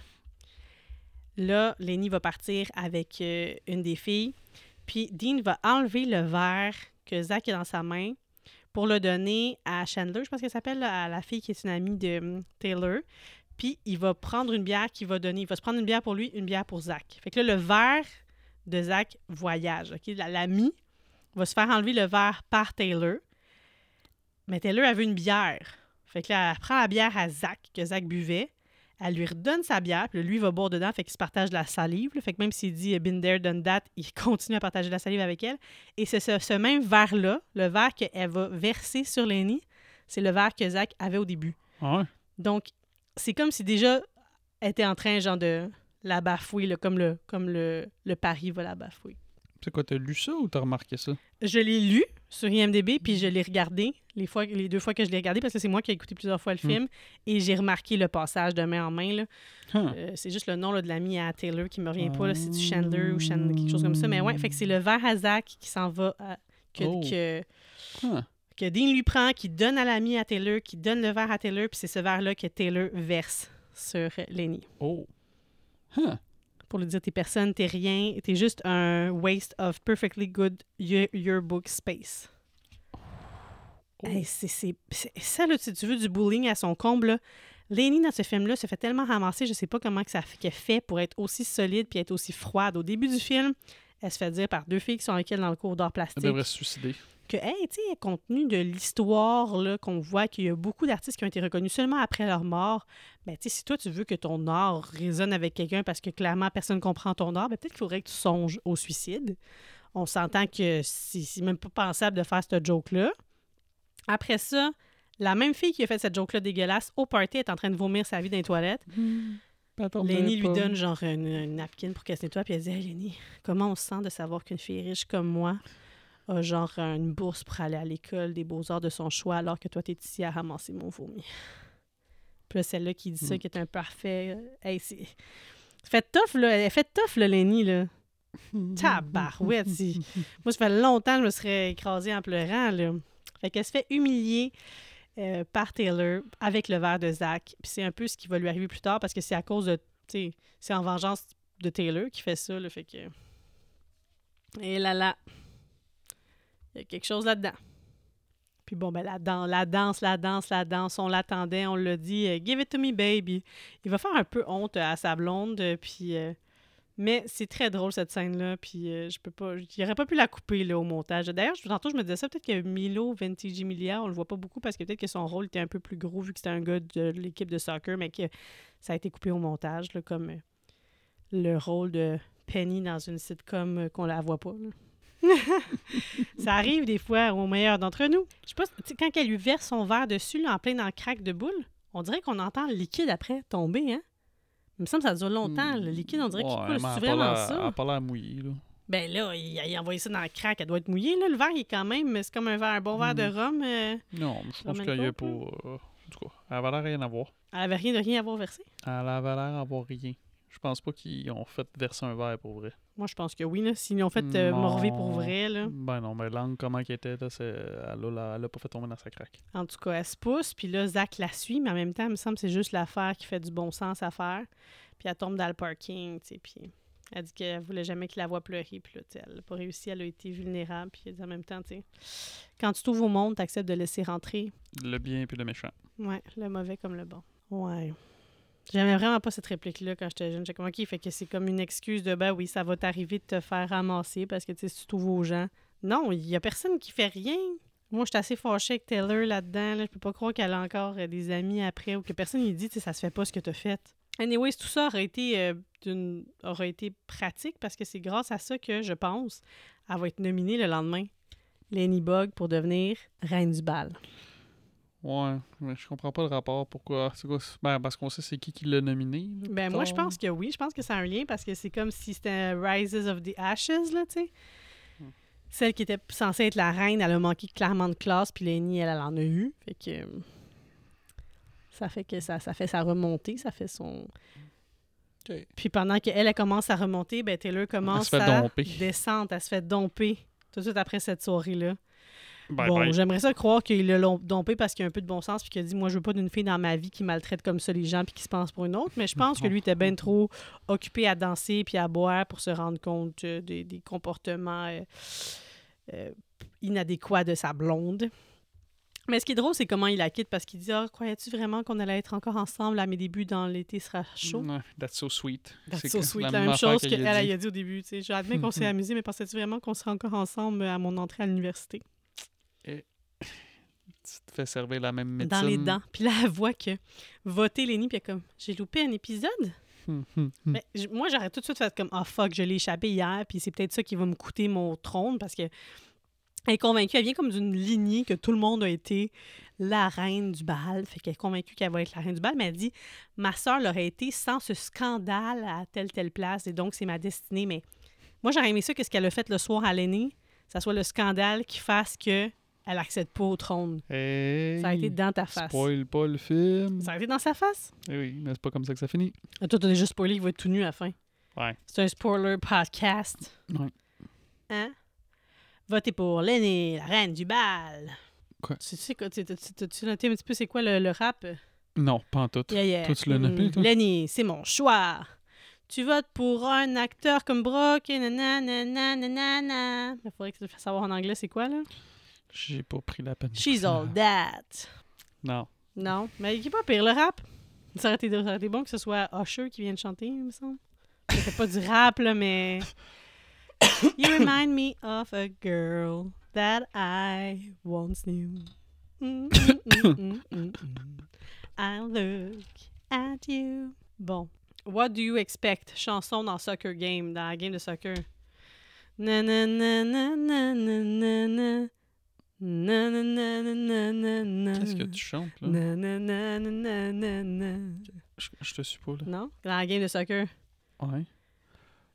Là, Lenny va partir avec euh, une des filles, puis Dean va enlever le verre que Zach a dans sa main pour le donner à Chandler, je pense qu'elle s'appelle, à la fille qui est une amie de hum, Taylor. Puis il va prendre une bière qu'il va donner. Il va se prendre une bière pour lui, une bière pour Zach. Fait que là, le verre de Zach voyage. OK? La- L'ami va se faire enlever le verre par Taylor. Mais Taylor avait une bière. Fait que là, elle prend la bière à Zach, que Zach buvait. Elle lui redonne sa bière, puis lui, va boire dedans, fait qu'il se partage de la salive. là. Fait que même s'il dit « been there, done that », il continue à partager de la salive avec elle. Et c'est ce, ce même verre-là, le verre qu'elle va verser sur Lenny, c'est le verre que Zach avait au début. Ah ouais? Donc, c'est comme si déjà elle était en train, genre, de la bafouer, là, comme, le, comme le, le pari va la bafouer. C'est quoi, t'as lu ça ou t'as remarqué ça? Je l'ai lu sur IMDB, puis je l'ai regardé les, fois, les deux fois que je l'ai regardé, parce que c'est moi qui ai écouté plusieurs fois le Hmm. film, et j'ai remarqué le passage de main en main. Là. Huh. Euh, c'est juste le nom là, de l'ami à Taylor qui me revient pas. C'est du Chandler ou Chandler, quelque chose comme ça. Mais ouais, fait que c'est le verre à Zach qui s'en va à- que, Oh. que, Huh. que Dean lui prend, qui donne à l'ami à Taylor, qui donne le verre à Taylor, puis c'est ce verre-là que Taylor verse sur Lenny. Oh. Huh. Pour lui dire, t'es personne, t'es rien, t'es juste un waste of perfectly good ye- yearbook space. Oh. Hey, c'est, ça, là, si tu veux du bullying à son comble, là, Lainey, dans ce film-là, se fait tellement ramasser, je sais pas comment que ça fait, qu'elle fait pour être aussi solide puis être aussi froide. Au début du film, elle se fait dire par deux filles qui sont avec elle dans le cours d'art Elle plastique devrait se suicider. Que, hey, tu sais, compte tenu de l'histoire qu'on voit qu'il y a beaucoup d'artistes qui ont été reconnus seulement après leur mort, ben, tu sais, si toi, tu veux que ton art résonne avec quelqu'un parce que clairement, personne ne comprend ton art, ben, peut-être qu'il faudrait que tu songes au suicide. On s'entend que c'est même pas pensable de faire cette joke-là. Après ça, la même fille qui a fait cette joke-là dégueulasse au party est en train de vomir sa vie dans les toilettes. Lenny lui donne genre une, une napkin pour qu'elle se nettoie, puis elle dit Hey Lenny, comment on se sent de savoir qu'une fille riche comme moi? A genre une bourse pour aller à l'école des beaux-arts de son choix alors que toi t'es ici à ramasser mon vomi. Puis là, celle-là qui dit ça, Mm. qui est un parfait. Hey, c'est. Fait tough, là. Elle fait tough, là, Lenny, là. Tabarouette, Moi, ça fait longtemps que je me serais écrasée en pleurant, là. Fait qu'elle se fait humilier euh, par Taylor avec le verre de Zach. Puis c'est un peu ce qui va lui arriver plus tard parce que c'est à cause de. Tu sais, c'est en vengeance de Taylor qui fait ça, là. Fait que. Et là là. Il y a quelque chose là-dedans. Puis bon, ben la, dan- la danse, la danse, la danse, on l'attendait, on l'a dit, euh, give it to me, baby. Il va faire un peu honte à sa blonde, euh, puis. euh, mais c'est très drôle cette scène-là, puis je peux pas. J'aurais pas pu la couper là, au montage. D'ailleurs, tantôt, je me disais ça, peut-être que Milo Ventimiglia, on le voit pas beaucoup parce que peut-être que son rôle était un peu plus gros vu que c'était un gars de l'équipe de soccer, mais que ça a été coupé au montage, là, comme le rôle de Penny dans une sitcom qu'on la voit pas. ça arrive des fois au meilleur d'entre nous. Je sais pas, quand elle lui verse son verre dessus, là, en plein dans le crack de boule, on dirait qu'on entend le liquide après tomber, hein? Il me semble que ça dure longtemps, le liquide, on dirait qu'il Ouais, coule. C'est vraiment l'air- ça? Elle a pas l'air mouillée, là. Ben là, il, il a envoyé ça dans le crack, elle doit être mouillée, là. Le verre, il est quand même, c'est comme un, verre, un bon verre de Mm. rhum. euh, Non, je pense qu'il y a pas... Euh, en tout cas, elle avait l'air rien à voir. elle avait rien de rien à avoir versé. Elle avait l'air d'avoir rien. Je pense pas qu'ils ont fait verser un verre pour vrai. Moi, je pense que oui, là. S'ils ont fait euh, Non. pour vrai, là. Ben non, mais l'angle, comment qu'elle était, là, c'est- elle, a, la- elle a pas fait tomber dans sa craque. En tout cas, elle se pousse, puis là, Zach la suit, mais en même temps, il me semble que c'est juste l'affaire qui fait du bon sens à faire. Puis elle tombe dans le parking, tu sais, puis elle dit qu'elle voulait jamais qu'il la voie pleurer, puis là, tu sais, elle n'a pas réussi, elle a été vulnérable, puis elle dit en même temps, tu sais, quand tu t'ouvres au monde, tu acceptes de laisser rentrer, Le bien puis le méchant. ouais, le mauvais comme le bon. Ouais. J'aimais vraiment pas cette réplique-là quand j'étais jeune. J'étais comme, OK, fait que c'est comme une excuse de, ben oui, ça va t'arriver de te faire ramasser parce que, tu sais, tu t'ouvres aux gens. Non, il y a personne qui fait rien. Moi, j'étais assez fâchée avec Taylor là-dedans. Là. Je peux pas croire qu'elle a encore euh, des amis après ou que personne lui dit, ça se fait pas ce que t'as fait. Anyways, tout ça aurait été, euh, aurait été pratique parce que c'est grâce à ça que, je pense, elle va être nominée le lendemain. Lenny Bug pour devenir reine du bal. Ouais, mais je comprends pas le rapport. Pourquoi? C'est quoi? Ben, parce qu'on sait c'est qui qui l'a nominé. là, Ben moi, je pense que oui. Je pense que c'est un lien parce que c'est comme si c'était Rises of the Ashes, là, tu sais. Hmm. Celle qui était censée être la reine, elle a manqué clairement de classe, puis Lenny, elle, elle en a eu. Fait que... euh, Ça fait que ça, ça fait sa remontée, ça fait son... Puis pendant qu'elle, elle commence à remonter, ben Taylor commence à domper. descendre, elle se fait domper tout de suite après cette soirée-là. Bye bon, j'aimerais ça croire qu'il l'a dompé parce qu'il a un peu de bon sens puis qu'il a dit moi je veux pas d'une fille dans ma vie qui maltraite comme ça les gens puis qui se pense pour une autre mais je pense que lui était bien trop occupé à danser puis à boire pour se rendre compte euh, des, des comportements euh, euh, inadéquats de sa blonde. Mais ce qui est drôle, c'est comment il la quitte parce qu'il dit Ah, croyais-tu vraiment qu'on allait être encore ensemble? À mes débuts dans l'été sera chaud that's so sweet. That's C'est so sweet, la la même chose qu'elle a dit. elle a dit au début. tu sais. J'admets qu'on s'est amusé, mais pensais-tu vraiment qu'on serait encore ensemble à mon entrée à l'université? Tu te fais servir la même médecine. Dans les dents. Puis là, elle voit que voter Lenny, puis elle comme J'ai loupé un épisode? Hum, hum, hum. Mais j- moi, j'aurais tout de suite fait comme Ah fuck, je l'ai échappé hier, puis c'est peut-être ça qui va me coûter mon trône parce que elle est convaincue, elle vient comme d'une lignée que tout le monde a été la reine du bal. Fait qu'elle est convaincue qu'elle va être la reine du bal, mais elle dit Ma soeur l'aurait été sans ce scandale à telle, telle place, et donc c'est ma destinée. Mais moi, j'aurais aimé ça que ce qu'elle a fait le soir à l'aîné, ça soit le scandale qui fasse que elle accède pas au trône. Hey, Ça a été dans ta face. Spoil pas le film. Ça a été dans sa face? Eh oui, mais c'est pas comme ça que ça finit. Ah, Toi, t'as déjà spoilé qu'il va être tout nu à la fin. Ouais. C'est un spoiler podcast. Ouais. Hein? Votez pour Lenny, la reine du bal. Quoi? Tu sais quoi? tu- tu- tu- T'as-tu noté un petit peu c'est quoi le, le rap? Non, pas en tout. Yeah, yeah. Toi, tu l'as noté, toi? Lenny, c'est mon choix. Tu votes pour un acteur comme Brock et nanana, nanana. Il faudrait que tu fasses savoir en anglais c'est quoi, là? J'ai pas pris la peine. She's all that. Non. Non, mais il est pas pire, le rap. Ça aurait, été, ça aurait été bon que ce soit Usher qui vienne chanter, il me semble. C'est pas du rap, là, mais... You remind me of a girl that I once knew. Mm, mm, mm, mm, mm, mm. I look at you. Bon. What do you expect? Chanson dans Soccer Game, dans la game de soccer. Na na na na na na na na. Qu'est-ce que tu chantes, là? Je, je te suis pas, là. Non? Dans la game de soccer. Ouais.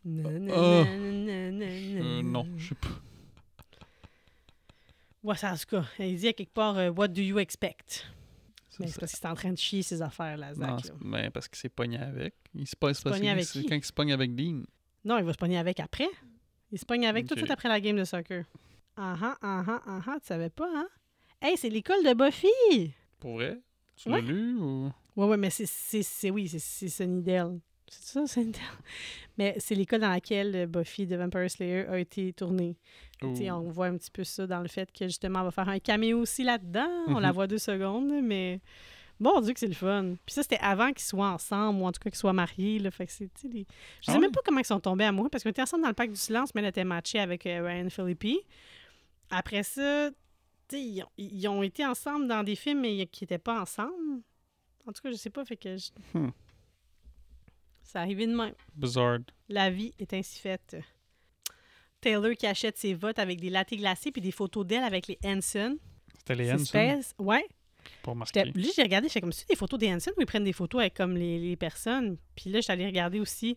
Na Euh, non, je sais pas. Ouais, ça, en tout cas, il dit à quelque part euh, What do you expect? Mais c'est ça- parce qu'il est en train de chier ses affaires, là, Zach. Non, là. c'est- ben, parce qu'il s'est pogné avec. Il se c'est parce avec c'est qui? quand il se pogne avec Dean. Non, il va se pogner avec après. Il se pogne avec tout de suite après la game de soccer. Ah ah, ah ah, ah ah, tu savais pas, hein? Hey, c'est l'école de Buffy! Pour vrai? Tu Ouais. l'as lu ou? Ouais, ouais, mais c'est, oui, c'est, Sunnydale. C'est ça, Sunnydale? Mais c'est l'école dans laquelle euh, Buffy de Vampire Slayer a été tournée. On voit un petit peu ça dans le fait que justement, on va faire un caméo aussi là-dedans. On la Mhm. voit deux secondes, mais bon Dieu que c'est le fun. Puis ça, c'était avant qu'ils soient ensemble, ou en tout cas qu'ils soient mariés. Là, fait que c'est, tu sais, les- Je sais Ah même pas comment ils sont tombés amoureux, parce qu'on était ensemble dans le parc du silence, mais elle était matchée avec euh, Ryan Philippi. Après ça, ils, ont- ils ont été ensemble dans des films, mais qui n'étaient pas ensemble. En tout cas, je sais pas, fait que... je- Hmm. Ça arrivait de même. Bizarre. La vie est ainsi faite. Taylor qui achète ses votes avec des latés glacés puis des photos d'elle avec les Hanson. C'était les C'est Hanson? Ouais. J'étais- marqué. Lui, j'ai regardé, j'étais comme ça, des photos des Hanson où ils prennent des photos avec comme les, les personnes? Puis là, j'étais allée regarder aussi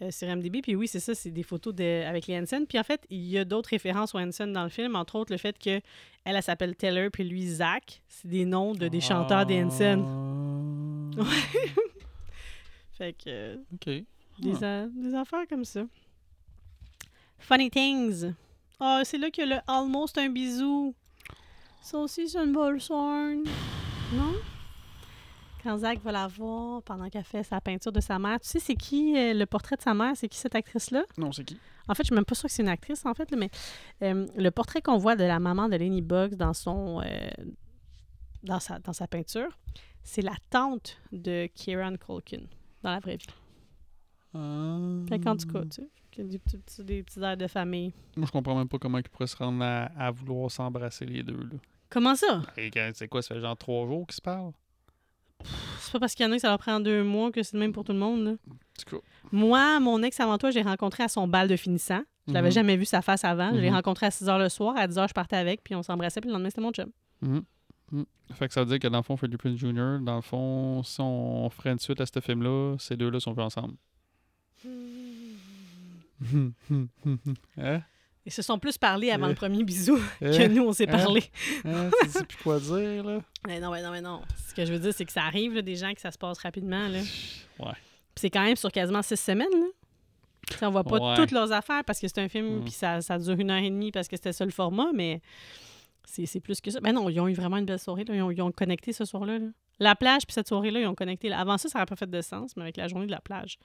euh, sur MDB. Puis oui, c'est ça, c'est des photos de, avec les Hanson. Puis en fait, il y a d'autres références aux Hanson dans le film, entre autres le fait que elle, elle s'appelle Taylor puis lui Zach. C'est des noms de des chanteurs des Hanson. Ah. Fait que Ok. des, Ah. des affaires comme ça. Funny things. Oh, c'est là que le almost un bisou. Ça aussi, c'est une bonne. Non? Quand Zach va la voir pendant qu'elle fait sa peinture de sa mère, tu sais, c'est qui euh, le portrait de sa mère? C'est qui cette actrice-là? Non, c'est qui? En fait, je suis même pas sûre que c'est une actrice, en fait, là, mais euh, le portrait qu'on voit de la maman de Lenny Bugs dans son euh, dans, sa, dans sa peinture, c'est la tante de Kieran Culkin dans la vraie vie. Ah. Fait qu'en tout cas, tu sais, des petits, des petits airs de famille. Moi, je comprends même pas comment ils pourraient se rendre à, à vouloir s'embrasser les deux. Là. Comment ça? C'est quoi, ça fait genre trois jours qu'ils se parlent? C'est pas parce qu'il y en a que ça leur prend deux mois que c'est le même pour tout le monde. là. Cas, Moi, mon ex avant toi, j'ai rencontré à son bal de finissant. Je l'avais Mhm. jamais vu sa face avant. Je l'ai Mhm. rencontré à 6 h le soir. À 10 h, je partais avec, puis on s'embrassait, puis le lendemain, c'était mon chum. Mhm. Mhm. Fait que ça veut dire que dans le fond, Freddie Prinze Jr., dans le fond, si on ferait une suite à ce film-là, ces deux-là sont vus ensemble. hein? Ils se sont plus parlé avant Euh. le premier bisou que Hein? nous, on s'est Hein? parlé. Hein? Tu sais plus quoi dire, là? Mais non, mais non, mais non. Ce que je veux dire, c'est que ça arrive, là, des gens que ça se passe rapidement. Là. Ouais. Puis c'est quand même sur quasiment six semaines. Là. Tu sais, on voit pas Ouais. toutes leurs affaires parce que c'est un film, Mm. puis ça, ça dure une heure et demie parce que c'était ça le format, mais c'est plus que ça. Ben non, ils ont eu vraiment une belle soirée. Là. Ils, ont, ils ont connecté ce soir-là. là. La plage, puis cette soirée-là, ils ont connecté. là. Avant ça, ça n'aurait pas fait de sens, mais avec la journée de la plage.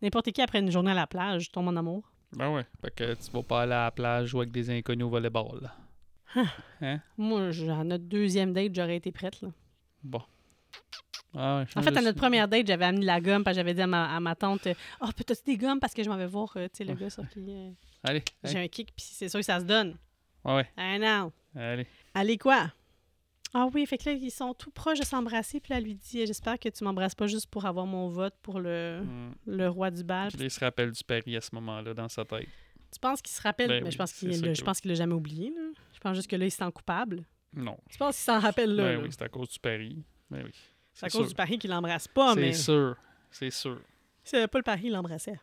N'importe qui après une journée à la plage tombe en amour. Ben ouais. Fait que tu vas pas aller à la plage jouer avec des inconnus au volleyball. là. Moi, j- à notre deuxième date, j'aurais été prête. Là. Bon. Ah ouais, En fait, à notre première date, j'avais amené la gomme, parce que j'avais dit à ma, à ma tante Oh, peux-tu des gommes parce que je m'en vais voir, euh, tu sais, le gars sur qui. euh, Allez, J'ai allez. un kick, puis c'est sûr que ça se donne. Ouais, ouais. Ah non. Allez. Allez, quoi? Ah oui, fait que là, ils sont tout proches de s'embrasser, puis là, elle lui dit J'espère que tu m'embrasses pas juste pour avoir mon vote pour le, Mm. le roi du bal. Puis là, il se rappelle du pari à ce moment-là dans sa tête. Tu penses qu'il se rappelle? Ben Mais oui, je pense qu'il l'a- que jamais oublié. Là. Je pense juste que là, il se sent coupable. Non. Tu penses qu'il s'en rappelle là? Ben là? oui, c'est à cause du pari. Ben oui. c'est à cause du pari qu'il l'embrasse pas, mais C'est sûr. C'est sûr. avait pas le pari, il l'embrassait.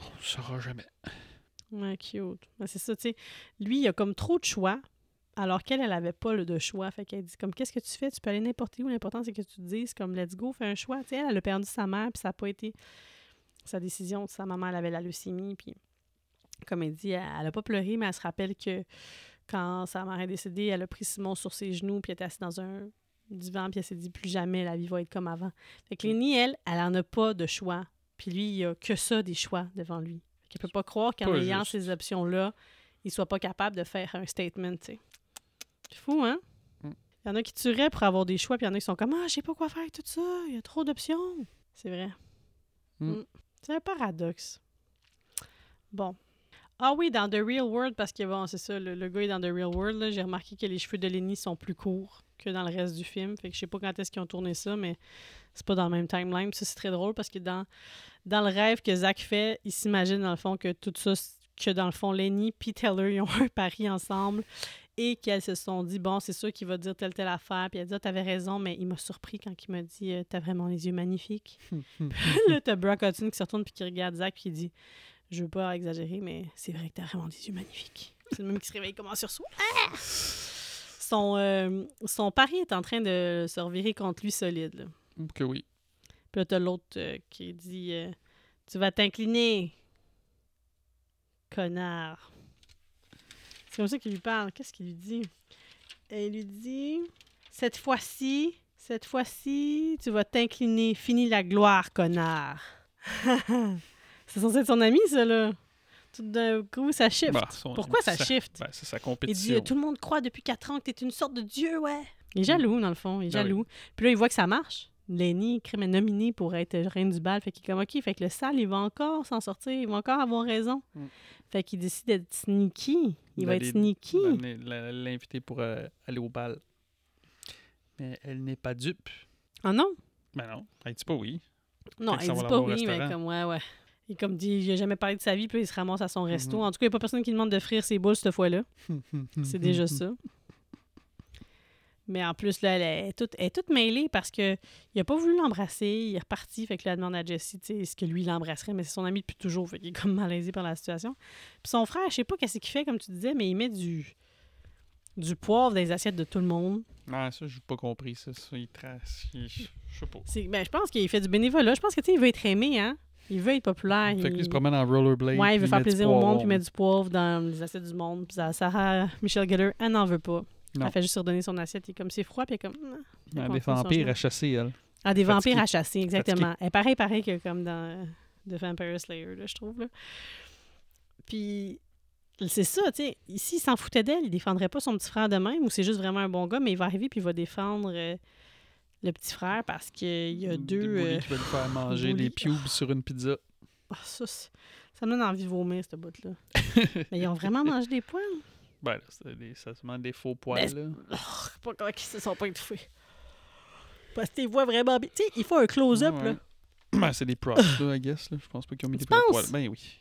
On le saura jamais. Ouais, cute. Ben, c'est ça, tu sais. Lui, il a comme trop de choix, alors qu'elle, elle avait pas le de choix. Fait qu'elle dit comme qu'est-ce que tu fais? Tu peux aller n'importe où. L'important, c'est que tu te dises comme let's go, fais un choix. Tu sais, elle, elle a perdu sa mère, puis ça n'a pas été sa décision. Sa maman, elle avait la leucémie, puis comme elle dit, elle, elle a pas pleuré, mais elle se rappelle que quand sa mère est décédée, elle a pris Simon sur ses genoux, puis elle était assise dans un divan, puis elle s'est dit plus jamais la vie va être comme avant. Fait que Lénie, elle, elle en a pas de choix. Puis lui, il a que ça des choix devant lui. Fait qu'il peut pas croire qu'en ayant juste. ces options-là, il soit pas capable de faire un statement, tu sais. C'est fou, hein? Mm. Il y en a qui tueraient pour avoir des choix, puis il y en a qui sont comme Ah, je sais pas quoi faire avec tout ça, il y a trop d'options. C'est vrai. Mm. Mm. C'est un paradoxe. Bon. Ah oui, dans The Real World, parce que bon, c'est ça, le, le gars est dans The Real World, là, j'ai remarqué que les cheveux de Lenny sont plus courts que dans le reste du film. Fait que je sais pas quand est-ce qu'ils ont tourné ça, mais c'est pas dans le même timeline. Puis ça, c'est très drôle parce que dans, dans le rêve que Zach fait, il s'imagine dans le fond que tout ça, que dans le fond, Lenny puis Taylor, ils ont un pari ensemble et qu'elles se sont dit, bon, c'est sûr qu'il va dire telle, telle affaire. Puis elle dit, ah, t'avais raison, mais il m'a surpris quand il m'a dit, euh, t'as vraiment les yeux magnifiques. là, t'as Brock Hudson qui se retourne puis qui regarde Zach puis qui dit Je veux pas exagérer, mais c'est vrai que t'as vraiment des yeux magnifiques. C'est le même qui se réveille comment sur soi. Ah! Son, euh, son pari est en train de se revirer contre lui solide. Là. Que oui. Puis là, t'as l'autre euh, qui dit euh, Tu vas t'incliner, connard. C'est comme ça qu'il lui parle. Qu'est-ce qu'il lui dit? Et Il lui dit Cette fois-ci, cette fois-ci, tu vas t'incliner. Finis la gloire, connard. c'est censé être son ami, ça, là. Tout d'un coup, ça shift. Bah, son- Pourquoi ça shift? Ben, c'est sa Il dit compétition. Tout le monde croit depuis quatre ans que t'es une sorte de dieu, ouais. Il est jaloux, dans le fond. Il est Ah oui. jaloux. Puis là, il voit que ça marche. Lenny, crime est nominé pour être reine du bal. Fait qu'il est comme, OK, fait que le sale, il va encore s'en sortir. Il va encore avoir raison. Mm. Fait qu'il décide d'être sneaky. Il va être sneaky. L'inviter pour euh, aller au bal. Mais elle n'est pas dupe. Ah non? Ben non, elle dit pas oui. Non, ça dit pas oui, mais comme, ouais, ouais. Il comme dit, il a jamais parlé de sa vie, puis il se ramasse à son resto. Mhm. En tout cas, il n'y a pas personne qui demande d'offrir ses boules cette fois-là. C'est déjà ça. Mais en plus, là, elle est toute, elle est toute mêlée parce que il a pas voulu l'embrasser. Il est reparti. Fait que là, elle demande à sais, est-ce que lui l'embrasserait? Mais c'est son ami depuis toujours. Fait qu'il est comme malaisé par la situation. Puis son frère, je sais pas qu'est-ce qu'il fait, comme tu disais, mais il met du, du poivre dans les assiettes de tout le monde. Non, ça, j'ai pas compris. Ça, ça il trace. il- Je sais pas. Ben, je pense qu'il fait du bénévolat. Je pense que, tu sais, il veut être aimé, hein? Il veut être populaire. Fait il se il... promène en rollerblade. Ouais, il veut faire met plaisir au monde, puis mettre du poivre dans les assiettes du monde. Puis ça, Sarah Michelle Gellar, elle n'en veut pas. Non. Elle fait juste redonner son assiette. Est comme, c'est froid, puis elle est comme... Ah, Elle elle des continue son vampires à chasser, elle. Ah, des vampires à chasser, exactement. Elle est pareil, pareil que comme dans euh, The Vampire Slayer, là, je trouve. Là. Puis, c'est ça, tu sais. Ici, il s'en foutait d'elle. Il défendrait pas son petit frère de même, ou c'est juste vraiment un bon gars, mais il va arriver puis il va défendre euh, le petit frère parce qu'il y a Des deux... euh, qui veulent faire manger des pubes sur une pizza. ah, ça, ça me donne envie de vomir, cette bout-là. mais ils ont vraiment mangé des poils? Ben, là, c'est des, ça se demande des faux poils, Ben, là. Oh, pas comment ils se sont pas étouffés. Parce que tu vois vraiment bien. Tu sais, il faut un close-up, Ouais, là. Ben, c'est des props, là, I guess. Là. Je pense pas qu'ils ont mis Tu des penses? poils. Ben oui.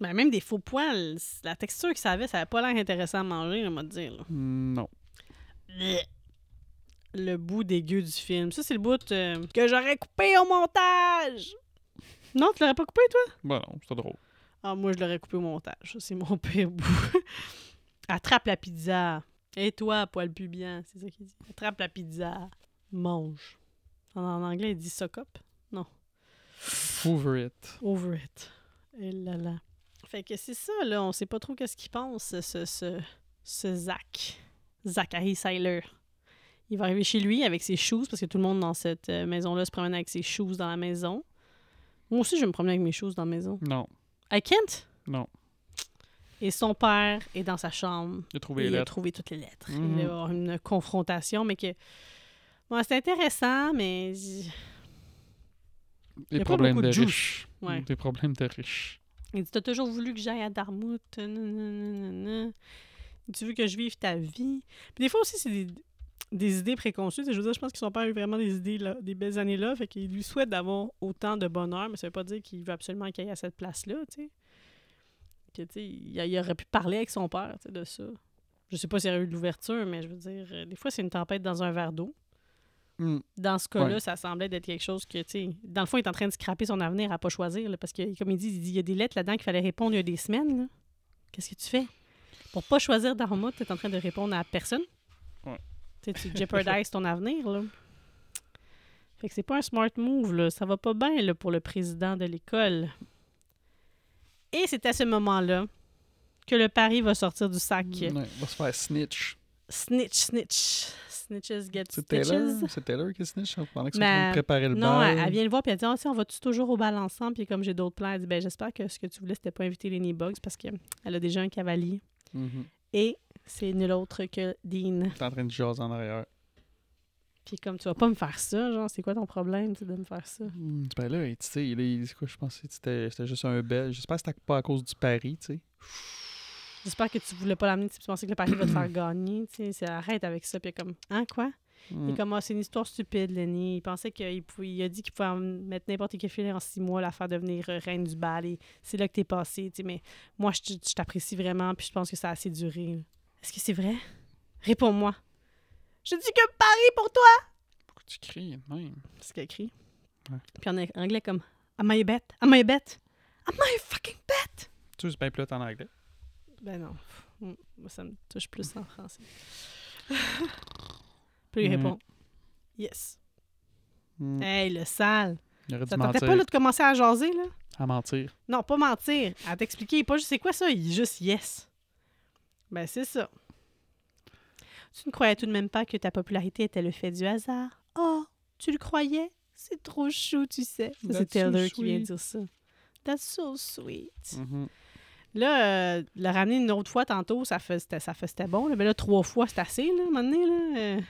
Ben, même des faux poils, la texture que ça avait, ça avait pas l'air intéressant à manger, on va dire. là. Non. Le bout dégueu du film. Ça, c'est le bout euh, que j'aurais coupé au montage. Non, tu l'aurais pas coupé, toi? Ben non, c'est drôle. Ah, moi, je l'aurais coupé au montage. Ça, c'est mon pire bout. Attrape la pizza. Et toi, poil pubien, c'est ça qu'il dit. Attrape la pizza. Mange. En, en anglais, il dit suck up. Over it. Over it. Et là là. Fait que c'est ça, là. On sait pas trop qu'est-ce qu'il pense, ce, ce, ce Zach. Zachary Seiler. Il va arriver chez lui avec ses shoes, parce que tout le monde dans cette euh, maison-là se promène avec ses shoes dans la maison. Moi aussi, je me promène avec mes shoes dans la maison. Non. I can't. Non. Et son père est dans sa chambre. J'ai Et trouvé les il a trouvé toutes les lettres. Mhm. Il va y avoir une confrontation, mais que. Bon, c'est intéressant, mais. Des a problèmes de de riches. Ouais. Des problèmes de riches. Il dit T'as toujours voulu que j'aille à Dartmouth. Tu veux que je vive ta vie? Puis des fois aussi, c'est des, des idées préconçues. Je veux dire, je pense que son père a eu vraiment des idées, là, des belles années-là. Fait qu'il lui souhaite d'avoir autant de bonheur, mais ça veut pas dire qu'il veut absolument qu'il aille à cette place-là, tu sais. Que, il, il aurait pu parler avec son père, de ça. Je sais pas s'il y aurait eu de l'ouverture, mais je veux dire, euh, des fois, c'est une tempête dans un verre d'eau. Hmm. Dans ce cas-là, Ouais. ça semblait d'être quelque chose que, tu dans le fond, il est en train de scraper son avenir à pas choisir, là, parce que, comme il dit, il dit, il y a des lettres là-dedans qu'il fallait répondre il y a des semaines. Qu'est-ce que tu fais? Pour pas choisir Dartmouth, tu es en train de répondre à personne. Ouais. Tu jeopardises ton avenir, là. Fait que c'est pas un smart move, là. Ça va pas bien, là, pour le président de l'école. Et c'est à ce moment-là que le pari va sortir du sac. Ouais, va se faire snitch. Snitch, snitch. Snitches get C'est. Taylor? C'est Taylor qui snitch hein, pendant que sont en Mais- train de préparer le Non, bal. elle, elle vient le voir puis elle dit sais, on va-tu toujours au bal ensemble? Puis comme j'ai d'autres plans, elle dit ben, J'espère que ce que tu voulais, c'était pas inviter Lenny Bugs parce qu'elle a déjà un cavalier. Mhm. Et c'est nul autre que Dean. T'es en train de jaser en arrière. Puis comme, tu vas pas me faire ça, genre, c'est quoi ton problème, de me faire ça? Hmm, Ben là, tu sais, il est- c'est quoi, je pensais que c'était juste un bel. J'espère que c'était pas à cause du pari, tu sais. J'espère que tu voulais pas l'amener, tu pensais que le pari va te faire gagner, tu sais. Arrête avec ça, puis comme, hein, quoi? Il Hmm. est comme, Ah, c'est une histoire stupide, Lenny. Il pensait qu'il pouvait, il a dit qu'il pouvait mettre n'importe quel fille en six mois, la faire devenir reine du bal. Et c'est là que t'es passé, tu sais. Mais moi, je, t'apprécie vraiment, puis je pense que ça a assez duré. Est-ce que c'est vrai? Réponds-moi. Je dis que pari pour toi! Pourquoi tu cries même? C'est ce écrit. Ouais. Puis en anglais, comme, Am I a bet? Am I a bet? Am I a fucking bet? Tu sais, bien plate en anglais? Ben non. Mm, Moi, ça me touche plus en français. Puis il Mm. répond, Yes. Hmm. Hey, le sale! Il aurait dû Ça tentait mentir. pas là, de commencer à jaser, là? À mentir. Non, pas mentir. À t'expliquer. Pas juste c'est quoi ça, il est juste yes. Ben, c'est ça. Tu ne croyais tout de même pas que ta popularité était le fait du hasard? Oh, tu le croyais? C'est trop chou, tu sais. C'est so Taylor qui vient dire ça. That's so sweet. Mhm. Là, euh, le ramener une autre fois tantôt, ça fait, c'était, ça bon. là. Mais là, trois fois, c'est assez, là, à un moment donné, là. Euh,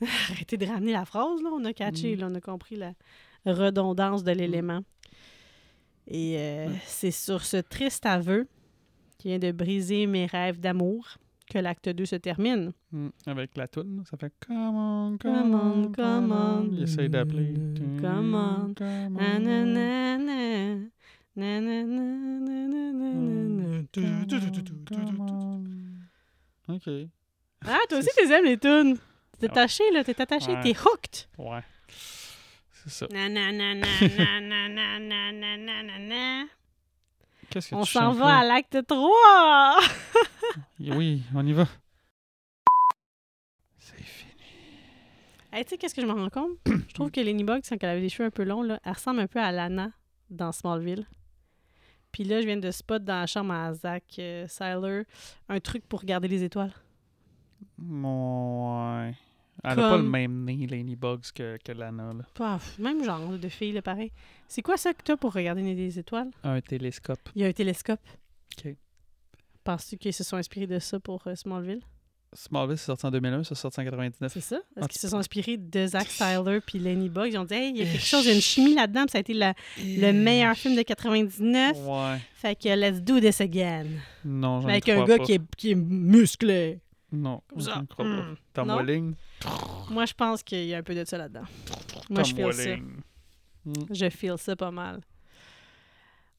Arrêtez de ramener la phrase, là. On a catché, Mm. là, on a compris la redondance de l'élément. Et euh, c'est sur ce triste aveu qui vient de briser mes rêves d'amour que l'acte 2 se termine. Hmm. Avec la toune, ça fait Come on, come, Come on, on, come on. Il essaye d'appeler. Come on. Come on. Ok. Ah, toi aussi, t'es aimes les tunes. T'es Ah. attaché, là. T'es attaché, Ouais. t'es hooked. Ouais. C'est ça. Qu'est-ce que On tu s'en va à l'acte 3. Oui, on y va. C'est fini. Hey, tu sais, qu'est-ce que je me rends compte? je trouve que Lenny Bugs, quand elle avait les cheveux un peu longs, là, elle ressemble un peu à Lana dans Smallville. Puis là, je viens de spot dans la chambre à Zach euh, un truc pour regarder les étoiles. Ouais. Elle a pas le même nez, Laney Bugs, que, que Lana. Là. Paf, même genre de fille, là, pareil. C'est quoi ça que t'as pour regarder les étoiles? Un télescope. Il y a un télescope. OK. Penses-tu qu'ils se sont inspirés de ça pour euh, Smallville? Smallville, c'est sorti en 2001, ça c'est sorti en 99. C'est ça? Est-ce qu'ils se sont inspirés de Zack Seiler puis Lenny Bugs? Ils ont dit, hey, il y a quelque chose, il y a une chimie là-dedans, puis ça a été la- le meilleur film de 99. Ouais. Fait que let's do this again. Non, j'en Avec un gars pas. qui est, qui est musclé. Non, je ne crois pas. Hmm. Tom? Welling. Moi, je pense qu'il y a un peu de ça là-dedans. Moi, je feel ça. Hmm. Je feel ça pas mal.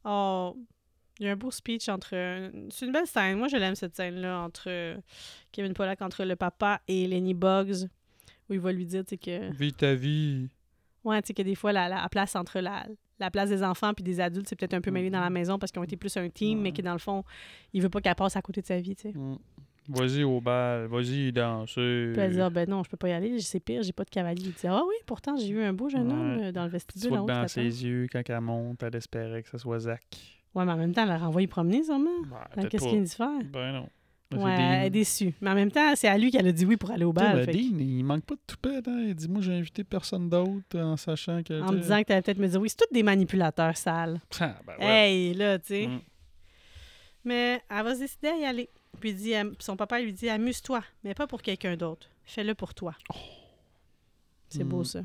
Oh, il y a un beau speech entre. C'est une belle scène. Moi, je l'aime cette scène-là entre Kevin Pollack, entre le papa et Lenny Bugs, où il va lui dire, tu sais, que. Vis ta vie. Ouais, tu sais, que des fois, la, la place entre la, la place des enfants puis des adultes, c'est peut-être un peu mêlé dans la Mhm. maison parce qu'ils ont été plus un team, mais que dans le fond, il veut pas qu'elle passe à côté de sa vie, tu sais. Hmm. Vas-y au bal, vas-y danser. Puis elle dit, ah ben non, je peux pas y aller, c'est pire, j'ai pas de cavalier. Il dit, ah oui, pourtant, j'ai vu un beau jeune Ouais. homme dans le Tu vestibule haut. dans ses yeux, quand elle monte, elle espérait que ce soit Zach. Ouais, mais en même temps, elle l'a renvoyé promener, sûrement. Hein, Qu'est-ce qu'il a dit faire? Ben non. Ben, Ouais, elle est déçue. Mais en même temps, c'est à lui qu'elle a dit oui pour aller au Tu bal. fait que- Dean, il manque pas de toupette. Hein? Il dit Moi, j'ai invité personne d'autre en sachant que. en tu me disant que t'allais peut-être me dire oui, c'est tous des manipulateurs sales. Ah, ben ouais. Hey, là, tu sais. Mm. Mais elle va se décider à y aller. Puis il dit, son papa lui dit amuse-toi, mais pas pour quelqu'un d'autre. Fais-le pour toi. C'est beau Mm. ça.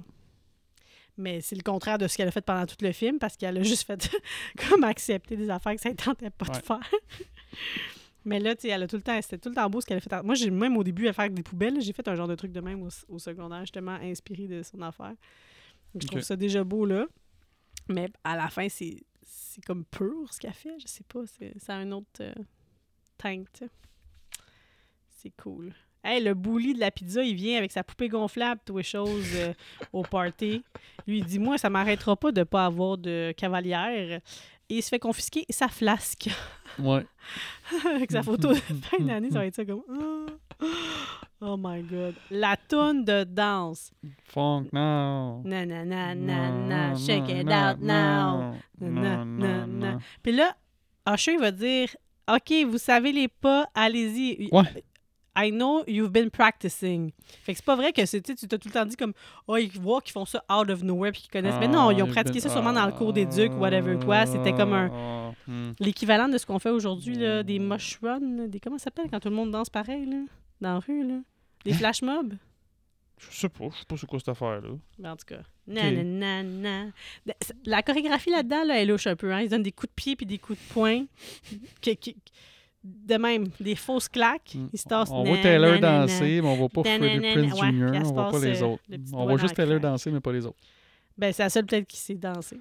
Mais c'est le contraire de ce qu'elle a fait pendant tout le film parce qu'elle a juste fait comme accepter des affaires que ça ne tentait pas Ouais. de faire. Mais là, tu sais, elle a tout le temps, c'était tout le temps beau ce qu'elle a fait. Moi, j'ai même au début à faire des poubelles, j'ai fait un genre de truc de même au, au secondaire, justement inspiré de son affaire. Donc, je trouve ça déjà beau là. Mais à la fin, c'est c'est comme pur ce qu'elle fait. Je sais pas, c'est ça a un autre euh, tank. C'est cool. Hey, le bully de la pizza, il vient avec sa poupée gonflable, tout les choses euh, au party. Lui, il dit Moi, ça m'arrêtera pas de pas avoir de cavalière. Et il se fait confisquer sa flasque. Ouais. avec sa photo de fin d'année, ça va être ça comme Oh, my god. La toune de danse. Funk, non. Na na na na na, shake it out now. Na, na, na. Puis là, Usher il va dire OK, vous savez les pas, allez-y. Ouais. I know you've been practicing. Fait que c'est pas vrai que c'est, tu t'as tout le temps dit comme Oh, ils voient qu'ils font ça out of nowhere puis qu'ils connaissent. Mais non, ils ont Ah, pratiqué ça sûrement dans le cours d'éduc, whatever quoi. C'était comme un. Ah, hmm. L'équivalent de ce qu'on fait aujourd'hui, là, des mosh runs, là, des comment ça s'appelle quand tout le monde danse pareil, là, dans la rue, là? Des flash mobs? Je sais pas, je sais pas c'est quoi cette affaire-là. Mais en tout cas. De- c- La chorégraphie là-dedans, là, elle louche un peu. Hein? Ils donnent des coups de pied puis des coups de poing. De même, des fausses claques. Mm. Ils se tassent. On voit Taylor danser, mais on voit pas Freddie Prince ouais, Jr., on voit pas les euh, autres. le On voit juste Taylor danser, mais pas les autres. Ben, c'est la seule peut-être qui sait danser.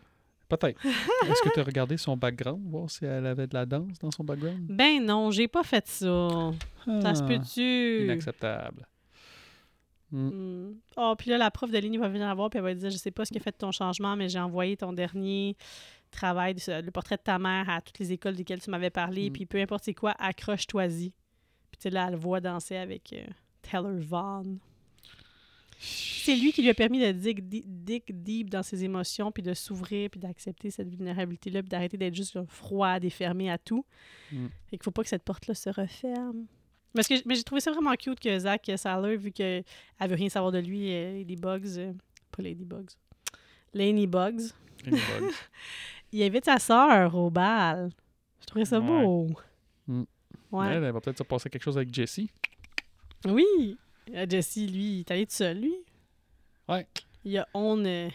Peut-être. Est-ce que tu as regardé son background, voir si elle avait de la danse dans son background? Ben non, j'ai pas fait ça. Ça se Ah, peut-tu? Inacceptable. Mm. Hmm. Oh, puis là, la prof de ligne va venir la voir, puis elle va dire Je sais pas ce qui a fait de ton changement, mais j'ai envoyé ton dernier travail, le portrait de ta mère, à toutes les écoles desquelles tu m'avais parlé, Mm. puis peu importe c'est quoi, accroche-toi-y. Puis tu là, elle le voit danser avec euh, Taylor Vaughn. C'est lui qui lui a permis de dig, di- dig deep dans ses émotions, puis de s'ouvrir, puis d'accepter cette vulnérabilité-là, puis d'arrêter d'être juste froide et fermé à tout. Mm. Fait qu'il faut pas que cette porte-là se referme. Parce que, mais j'ai trouvé ça vraiment cute que Zach Saller, vu qu'elle veut rien savoir de lui, euh, Ladybugs, euh, pas Ladybugs, Laney Bugs, Ladybug. il invite sa sœur au bal. Je trouvais ça Ouais. beau. Mm. Ouais. Elle, elle va peut-être se passer quelque chose avec Jessie. Oui. Euh, Jesse, lui, il est allé tout seul, lui. Ouais. Il a own euh,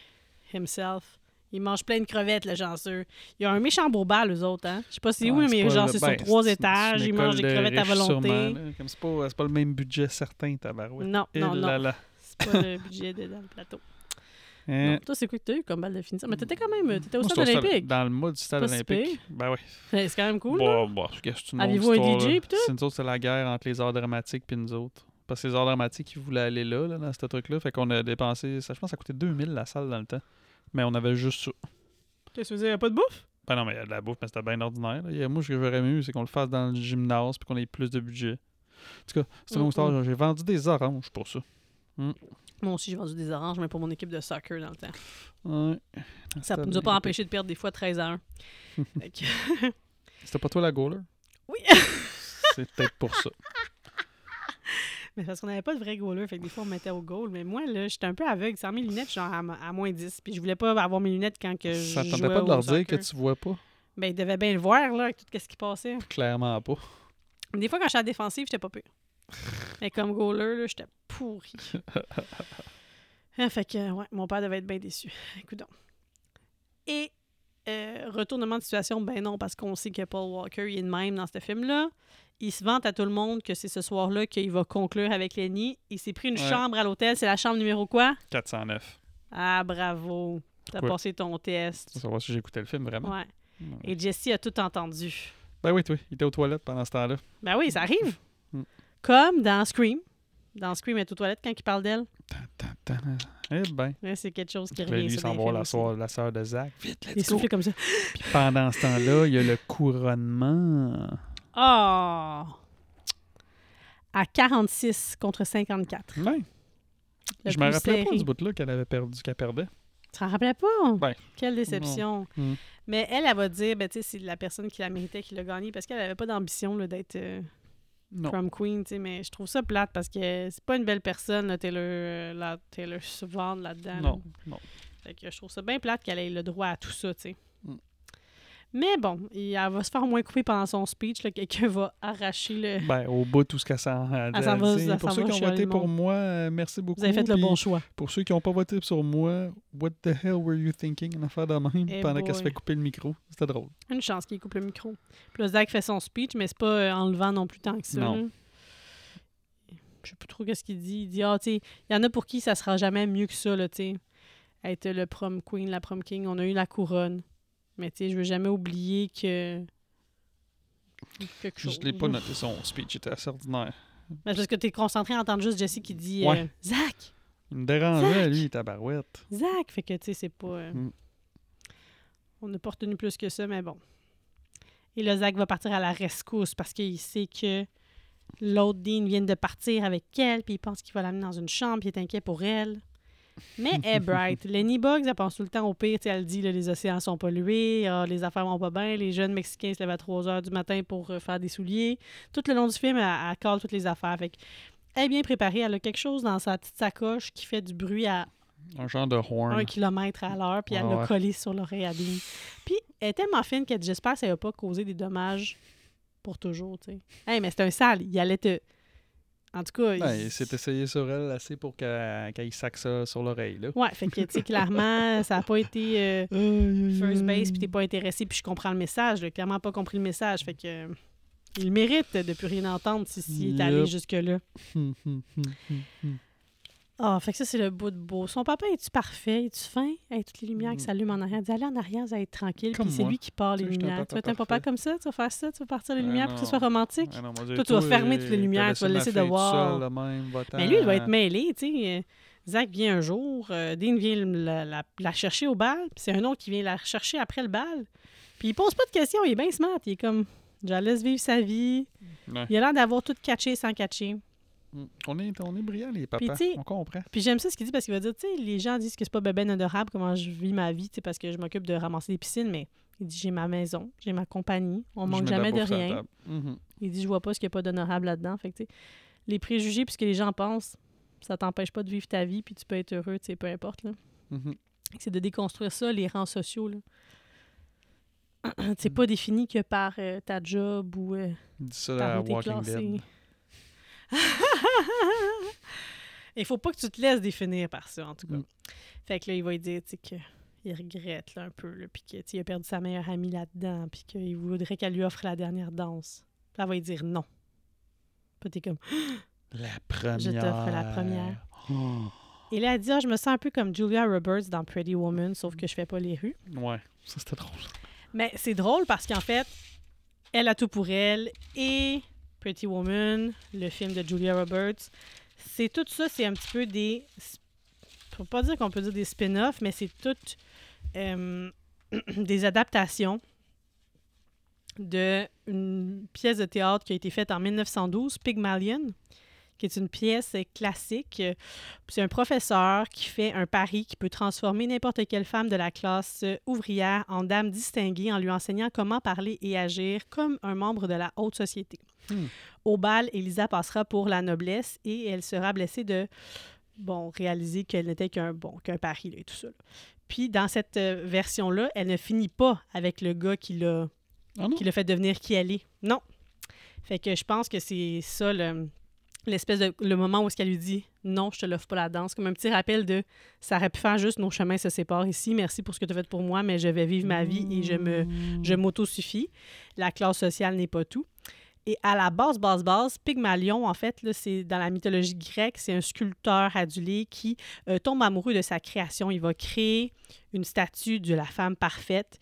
himself. Il mange plein de crevettes, le chanceux. Il a un méchant beau bal, eux autres, hein. Je sais pas c'est où, Ouais, mais genre, c'est ben, sur trois c'est- étages. c'est une Il mange des crevettes à volonté. sûrement. Comme c'est pas, c'est pas le même budget certain, tabarouette. Non, Et non, là non. là. C'est pas le budget de, dans le plateau. Hein? Non, toi, c'est quoi que t'as eu comme balle de finissant? Mais t'étais quand même t'étais au Moi, stade olympique. Dans le mood du stade si olympique. Ben oui. C'est quand même cool, là. Bah, bah, une Aviez-vous autre un DJ tout? C'est nous autres, c'est la guerre entre les arts dramatiques puis nous autres. Parce que les arts dramatiques, ils voulaient aller là, là dans ce truc-là. Fait qu'on a dépensé, ça, je pense que ça coûtait 2000 la salle dans le temps. Mais on avait juste ça. Qu'est-ce que tu faisais? Y a pas de bouffe? Ben non, mais il y a de la bouffe, mais c'était bien ordinaire. là. Il Moi, ce que j'aurais mieux, c'est qu'on le fasse dans le gymnase puis qu'on ait plus de budget. En tout cas, c'est une Mm, histoire. J'ai vendu des oranges pour ça. Moi aussi, j'ai vendu des oranges, mais pour mon équipe de soccer dans le temps. Ouais. Ça C'était nous a pas empêché de perdre des fois 13 à 1. Fait que- C'était pas toi la goaler? Oui. c'est peut-être pour ça. mais parce qu'on n'avait pas de vrai goaler, fait que des fois on mettait au goal. Mais moi, là, j'étais un peu aveugle. Sans mes lunettes, genre à, à moins 10. Puis je voulais pas avoir mes lunettes quand que je Ça tentait pas de leur dire que tu vois pas? Ben, ils devaient bien le voir, là, avec tout ce qui passait. Clairement pas. Des fois, quand j'étais à la défensive, j'étais pas pire. Mais comme goaler, là, j'étais pourri. Ah, fait que, ouais, mon père devait être bien déçu. Écoute donc. Et euh, retournement de situation, ben non, parce qu'on sait que Paul Walker, il est de même dans ce film-là. Il se vante à tout le monde que c'est ce soir-là qu'il va conclure avec Lenny. Il s'est pris une Ouais. chambre à l'hôtel. C'est la chambre numéro quoi? 409. Ah, bravo. T'as passé ton test. Pour savoir si j'écoutais le film vraiment. Ouais. Et Jesse a tout entendu. Ben oui, toi, il était aux toilettes pendant ce temps-là. Ben oui, ça arrive. Mm. Comme dans Scream. Dans Scream, elle est aux toilettes quand il parle d'elle. Eh ben. Ouais, c'est quelque chose qui revient lui, ça s'en va la, soeur, la sœur de Zach. Vite, Il go. souffle comme ça. Puis pendant ce temps-là, il y a le couronnement. Oh! À 46 contre 54. Ouais. Le Je me rappelais pas du bout-là qu'elle avait perdu, qu'elle perdait. Tu t'en rappelais pas? Ben, Quelle déception. Mm. Mais elle, elle va dire, ben, tu sais, c'est la personne qui la méritait qui l'a gagné parce qu'elle avait pas d'ambition d'être euh, prom queen, tu sais. Mais je trouve ça plate parce que c'est pas une belle personne, là, Taylor, euh, la, Taylor Swift là-dedans. là. Non, non. Fait que je trouve ça bien plate qu'elle ait le droit à tout ça, tu sais. Mais bon, il- elle va se faire moins couper pendant son speech. Quelqu'un va arracher le. Ben, au bout, tout ce qu'elle s'en va- Pour ceux qui ont voté pour moi, euh, merci beaucoup. Vous avez fait le bon choix. Pour ceux qui n'ont pas voté sur moi, what the hell were you thinking? Une affaire de même Eh pendant qu'elle se fait couper le micro. C'était drôle. Une chance qu'il coupe le micro. Puis là, Zach fait son speech, mais c'est pas euh, en levant non plus tant que ça. Non. Je sais plus trop qu'est-ce qu'il dit. Il dit, ah, tu sais, il y en a pour qui ça sera jamais mieux que ça, là, tu sais. Être le prom queen, la prom king, on a eu la couronne. Mais tu sais, je veux jamais oublier que. Quelque chose. Je l'ai pas noté son speech, était assez ordinaire. Mais parce que t'es concentré à entendre juste Jessie qui dit Ouais. euh, Zach! Il me dérangeait, Zach! lui, tabarouette. Zach! Fait que, tu sais, c'est pas. euh, Mm. On n'a pas retenu plus que ça, mais bon. Et le Zach va partir à la rescousse parce qu'il sait que l'autre Dean vient de partir avec elle, puis il pense qu'il va l'amener dans une chambre, puis il est inquiet pour elle. Mais elle est bright. Lenny Bugs, elle pense tout le temps au pire. Tu sais, Elle dit là, les océans sont pollués, ah, les affaires vont pas bien, les jeunes Mexicains se lèvent à 3 heures du matin pour euh, faire des souliers. Tout le long du film, elle, elle colle toutes les affaires. Fait que elle est bien préparée. Elle a quelque chose dans sa petite sacoche qui fait du bruit à Un genre de horn. un kilomètre à l'heure, puis elle Ouais, l'a ouais. sur l'oreille à Dean. Puis elle est tellement fine que j'espère que ça va pas causer des dommages pour toujours, tu sais. Hey, mais c'est un sale, il allait te En tout cas, Ben, il- s'est essayé sur elle assez pour qu'elle qu'elle sac ça sur l'oreille. Ouais, fait que, tu sais, clairement, ça n'a pas été euh, first base, puis t'es pas intéressé, puis je comprends le message. J'ai clairement pas compris le message. Fait que. il mérite de plus rien entendre si, si il est allé Yep. jusque-là. Ah, fait que ça, c'est le bout de beau. Son papa, est tu parfait? Es-tu fin? Hey, toutes les lumières qui s'allument en arrière. Dis, allez en arrière, vous allez être tranquille. Puis c'est lui qui part les lumières. Tu vas être un papa comme ça? Tu vas faire ça? Tu vas partir les Ah lumières pour que ce soit romantique? Ah Toi, tu vas fermer toutes les lumières, tu vas laissé laisser de voir. Mais lui, il doit être mêlé, tu sais. Euh, Zach vient un jour, euh, Dean vient la, chercher au bal, puis c'est un autre qui vient la chercher après le bal. Puis il pose pas de questions, il est bien smart. Il est comme, je la laisse vivre sa vie. Il a l'air d'avoir tout catché sans catcher. Hum. On est, on est brillants, les papas. On comprend. Puis j'aime ça ce qu'il dit parce qu'il va dire, tu sais, les gens disent que c'est pas ben adorable comment je vis ma vie, tu sais, parce que je m'occupe de ramasser des piscines, mais il dit, j'ai ma maison, j'ai ma compagnie, on manque jamais de rien. Mhm. Il dit, je vois pas ce qu'il y a pas d'honorable là-dedans. Fait que, les préjugés puis ce que les gens pensent, ça t'empêche pas de vivre ta vie puis tu peux être heureux, tu sais, peu importe, là. Mhm. C'est de déconstruire ça, les rangs sociaux, là. c'est Mm. pas défini que par euh, ta job ou euh, par à où t'es Walking classé. Dead. Il faut pas que tu te laisses définir par ça, en tout cas. Mm. Fait que là, il va lui dire, tu sais, qu'il regrette, là, un peu, là, puis que, tu sais, il a perdu sa meilleure amie là-dedans, puis qu'il voudrait qu'elle lui offre la dernière danse. Puis elle va lui dire non. Puis t'es comme... La première. Je t'offre la première. Oh. Et là, elle dit, ah, je me sens un peu comme Julia Roberts dans Pretty Woman, sauf que je fais pas les rues. Ouais, ça c'était drôle. Mais c'est drôle parce qu'en fait, elle a tout pour elle et Pretty Woman, le film de Julia Roberts, c'est tout ça, c'est un petit peu des. Faut pas dire qu'on peut dire des spin-offs, mais c'est toutes euh, des adaptations de une pièce de théâtre qui a été faite en 1912, Pygmalion, qui est une pièce classique. C'est un professeur qui fait un pari qui peut transformer n'importe quelle femme de la classe ouvrière en dame distinguée en lui enseignant comment parler et agir comme un membre de la haute société. Hmm. Au bal, Elisa passera pour la noblesse et elle sera blessée de bon, réaliser qu'elle n'était qu'un bon, qu'un pari là, et tout ça. là. Puis dans cette euh, version-là, elle ne finit pas avec le gars qui l'a Ah qui l'a fait devenir qui elle est. Non. Fait que je pense que c'est ça le- l'espèce de le moment où est-ce qu'elle lui dit non, je te l'offre pas la danse, comme un petit rappel de ça aurait pu faire juste nos chemins se séparent ici. Merci pour ce que tu as fait pour moi, mais je vais vivre ma vie et je me je m'auto-suffis. La classe sociale n'est pas tout. Et à la base, base, base, Pygmalion, en fait, c'est dans la mythologie grecque, c'est un sculpteur adulé qui euh, tombe amoureux de sa création. Il va créer une statue de la femme parfaite,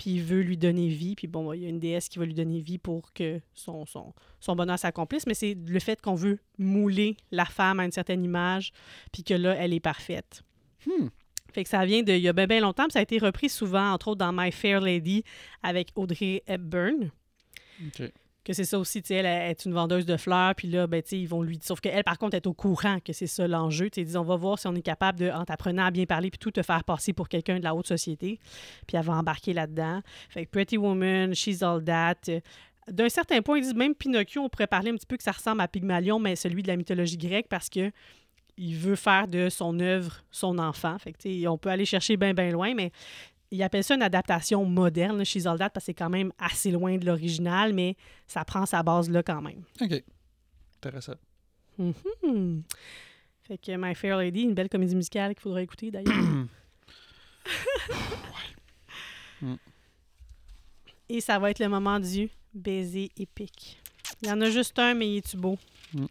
puis il veut lui donner vie. Puis bon, il y a une déesse qui va lui donner vie pour que son, son, son bonheur s'accomplisse. Mais c'est le fait qu'on veut mouler la femme à une certaine image, puis que là, elle est parfaite. Hmm. Fait que ça vient de il y a bien, bien longtemps, puis ça a été repris souvent, entre autres dans My Fair Lady avec Audrey Hepburn. Que c'est ça aussi, tu sais, elle est une vendeuse de fleurs, puis là, ben, tu sais, ils vont lui. Sauf qu'elle, par contre, est au courant que c'est ça l'enjeu. Tu sais, disent, on va voir si on est capable, de, en t'apprenant à bien parler, puis tout, te faire passer pour quelqu'un de la haute société. Puis elle va embarquer là-dedans. Fait que Pretty Woman, She's All That. euh, D'un certain point, ils disent même Pinocchio, on pourrait parler un petit peu que ça ressemble à Pygmalion, mais celui de la mythologie grecque, parce que il veut faire de son œuvre son enfant. Fait que, on peut aller chercher bien, bien loin, mais il appelle ça une adaptation moderne chez Soldat parce que c'est quand même assez loin de l'original, mais ça prend sa base là quand même. Ok. Intéressant. Hmm. Fait que My Fair Lady, une belle comédie musicale qu'il faudra écouter d'ailleurs. Mm. Et ça va être le moment du baiser épique. Il y en a juste un, mais il est-tu beau? Mm.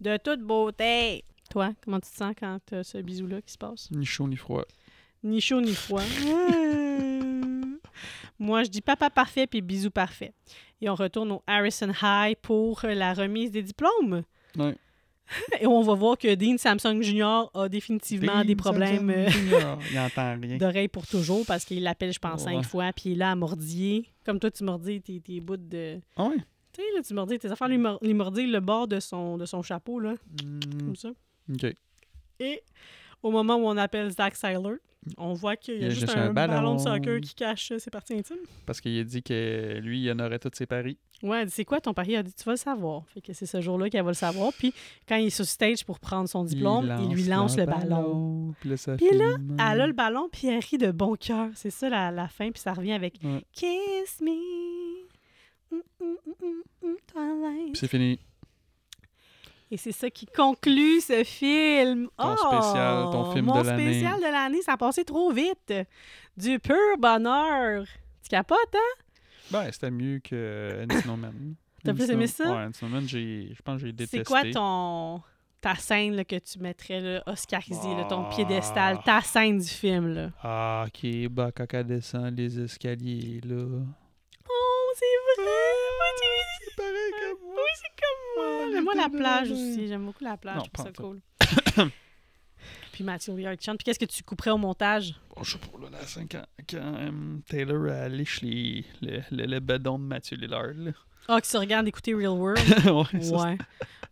De toute beauté! Toi, comment tu te sens quand t'as ce bisou-là qui se passe? Ni chaud ni froid. Ni chaud ni froid. Moi, je dis papa parfait puis bisou parfait. Et on retourne au Harrison High pour la remise des diplômes. Ouais. Et on va voir que Dean Samsung Jr. a définitivement des problèmes euh, d'oreille pour toujours parce qu'il l'appelle, je pense, cinq fois, puis il est là à mordier. Comme toi, tu mordis tes, tes bouts de. Ah ouais? Tu sais, là, tu mordis tes affaires, lui, mor- lui mordis le bord de son, de son chapeau, là, Hmm. comme ça. Ok. Et au moment où on appelle Zach Seiler, on voit qu'il y a, juste, un, ballon. de soccer qui cache ses parties intimes. Parce qu'il a dit que lui, il honorait tous ses paris. Ouais, elle dit, c'est quoi ton pari? Elle a dit, tu vas le savoir. Fait que c'est ce jour-là qu'elle va le savoir. Puis quand il est sur stage pour prendre son diplôme, il, lui lance le ballon. Puis là, ça Puis là, filme. Elle a le ballon, puis elle rit de bon cœur. C'est ça la, la fin, puis ça revient avec Ouais. Kiss me. Mm, mm, mm, mm, c'est fini. Et c'est ça qui conclut ce film. Ton Oh, spécial, ton film mon de l'année. spécial de l'année, ça a passé trop vite. Du pur bonheur. Tu capotes, hein? Ben, c'était mieux que Encino Man. T'as plus aimé ça? Ouais, Encino Man, j'ai- je pense que j'ai détesté. C'est quoi ton ta scène là, que tu mettrais là, oscarisée, là, ton Ah. piédestal, ta scène du film là? Ah, ok, bah, quand elle descend les escaliers, là. Oh, c'est vrai! C'est pareil comme moi. oui, c'est comme moi! Mais moi, la plage aussi, j'aime beaucoup la plage, Non, je trouve ça cool. Puis Mathieu Liard chante. Puis qu'est-ce que tu couperais au montage? Bon, je sais pas, là, la scène quand, quand euh, Taylor a lèche les, le, le, le bedon de Mathieu Lillard, là. Ah, que tu regardes écouter Real World? ouais, ça, ouais.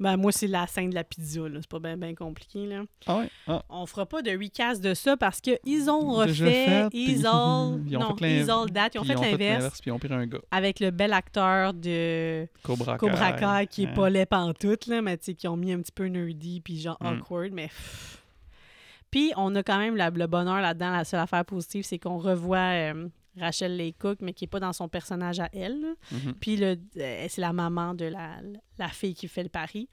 Ben, moi, c'est la scène de la pizza, là. C'est pas bien compliqué, là. Ah ouais? Ah. On fera pas de recast de ça parce que ils ont refait, fait, ils all, ils ont fait l'in- ils ont fait l'inverse Puis ils ont pris un gars. avec le bel acteur de Cobra Kai. Cobra Kai qui est Hein. pas laid pantoute, là, mais tu sais, qui ont mis un petit peu nerdy puis genre Mm. awkward, mais... Puis on a quand même la- le bonheur là-dedans, la seule affaire positive, c'est qu'on revoit euh, Rachel Laycock, mais qui est pas dans son personnage à elle. Mhm. Puis le- euh, c'est la maman de la, la fille qui fait le pari.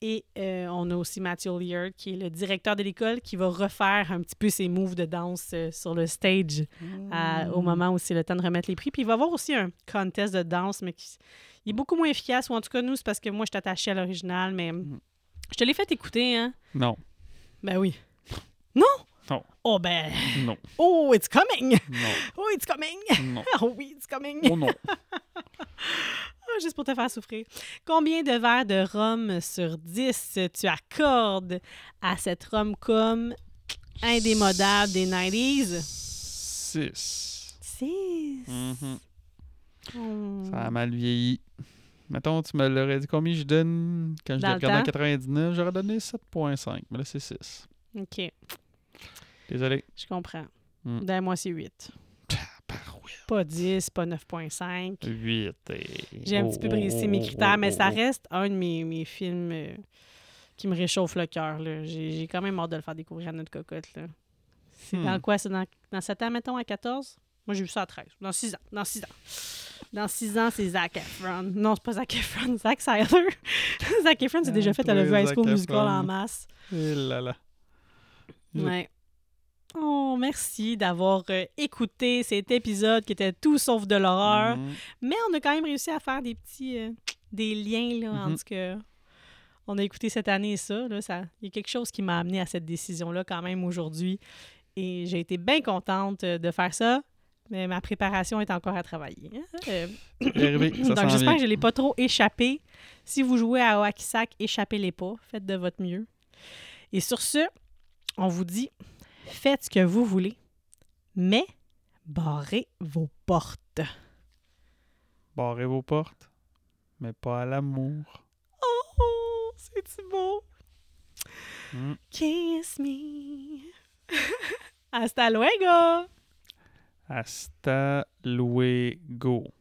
Et euh, on a aussi Matthew Leard, qui est le directeur de l'école, qui va refaire un petit peu ses moves de danse euh, sur le stage à- Mm. au moment où c'est le temps de remettre les prix. Puis il va y avoir aussi un contest de danse, mais qui il est beaucoup moins efficace. Ou en tout cas, nous, c'est parce que moi, je suis attachée à l'original, mais Mhm. je te l'ai fait écouter, hein? Non. Ben oui. Non? Non. Oh ben, Non. oh, it's coming! Non. Oh, it's coming! Non. Oh oui, it's coming! Oh non. Ah, juste pour te faire souffrir. Combien de verres de rhum sur 10 tu accordes à cette rom-com indémodable des 90s? Six. 6. Mhm. Hmm. Ça a mal vieilli. Mettons, tu me l'aurais dit combien je donne quand je l'ai regardé en temps? 99, j'aurais donné 7.5, mais là c'est 6. OK, Désolé. je comprends. Ben, moi, c'est 8. Parouette. Pas 10, pas 9.5. 8. J'ai un petit peu brisé mes critères, mais ça reste un de mes, mes films euh, qui me réchauffe le cœur. J'ai quand même hâte de le faire découvrir à notre cocotte. là. C'est Hmm. dans quoi? C'est dans, dans 7 ans, mettons, à 14? Moi, j'ai vu ça à 13. Dans 6 ans. Dans 6 ans. Dans 6 ans, c'est Zac Efron. Non, c'est pas Zac Efron, Zac Seiler. Zac Efron, c'est Ah, déjà fait à la High School Musical en masse. Eh là là. Mm. Ouais. Oh, merci d'avoir euh, écouté cet épisode qui était tout sauf de l'horreur. Mhm. Mais on a quand même réussi à faire des petits euh, des liens là, entre ce que on a écouté cette année et ça. Là, ça. Il y a quelque chose qui m'a amené à cette décision-là quand même aujourd'hui. Et j'ai été bien contente euh, de faire ça. Mais ma préparation est encore à travailler. hein. Euh, donc j'espère que je ne l'ai pas trop échappé. Si vous jouez à Oakisak, échappez-les pas. Faites de votre mieux. Et sur ce, on vous dit, faites ce que vous voulez, mais barrez vos portes. Barrez vos portes, mais pas à l'amour. Oh, c'est-tu beau? Mm. Kiss me. Hasta luego. Hasta luego.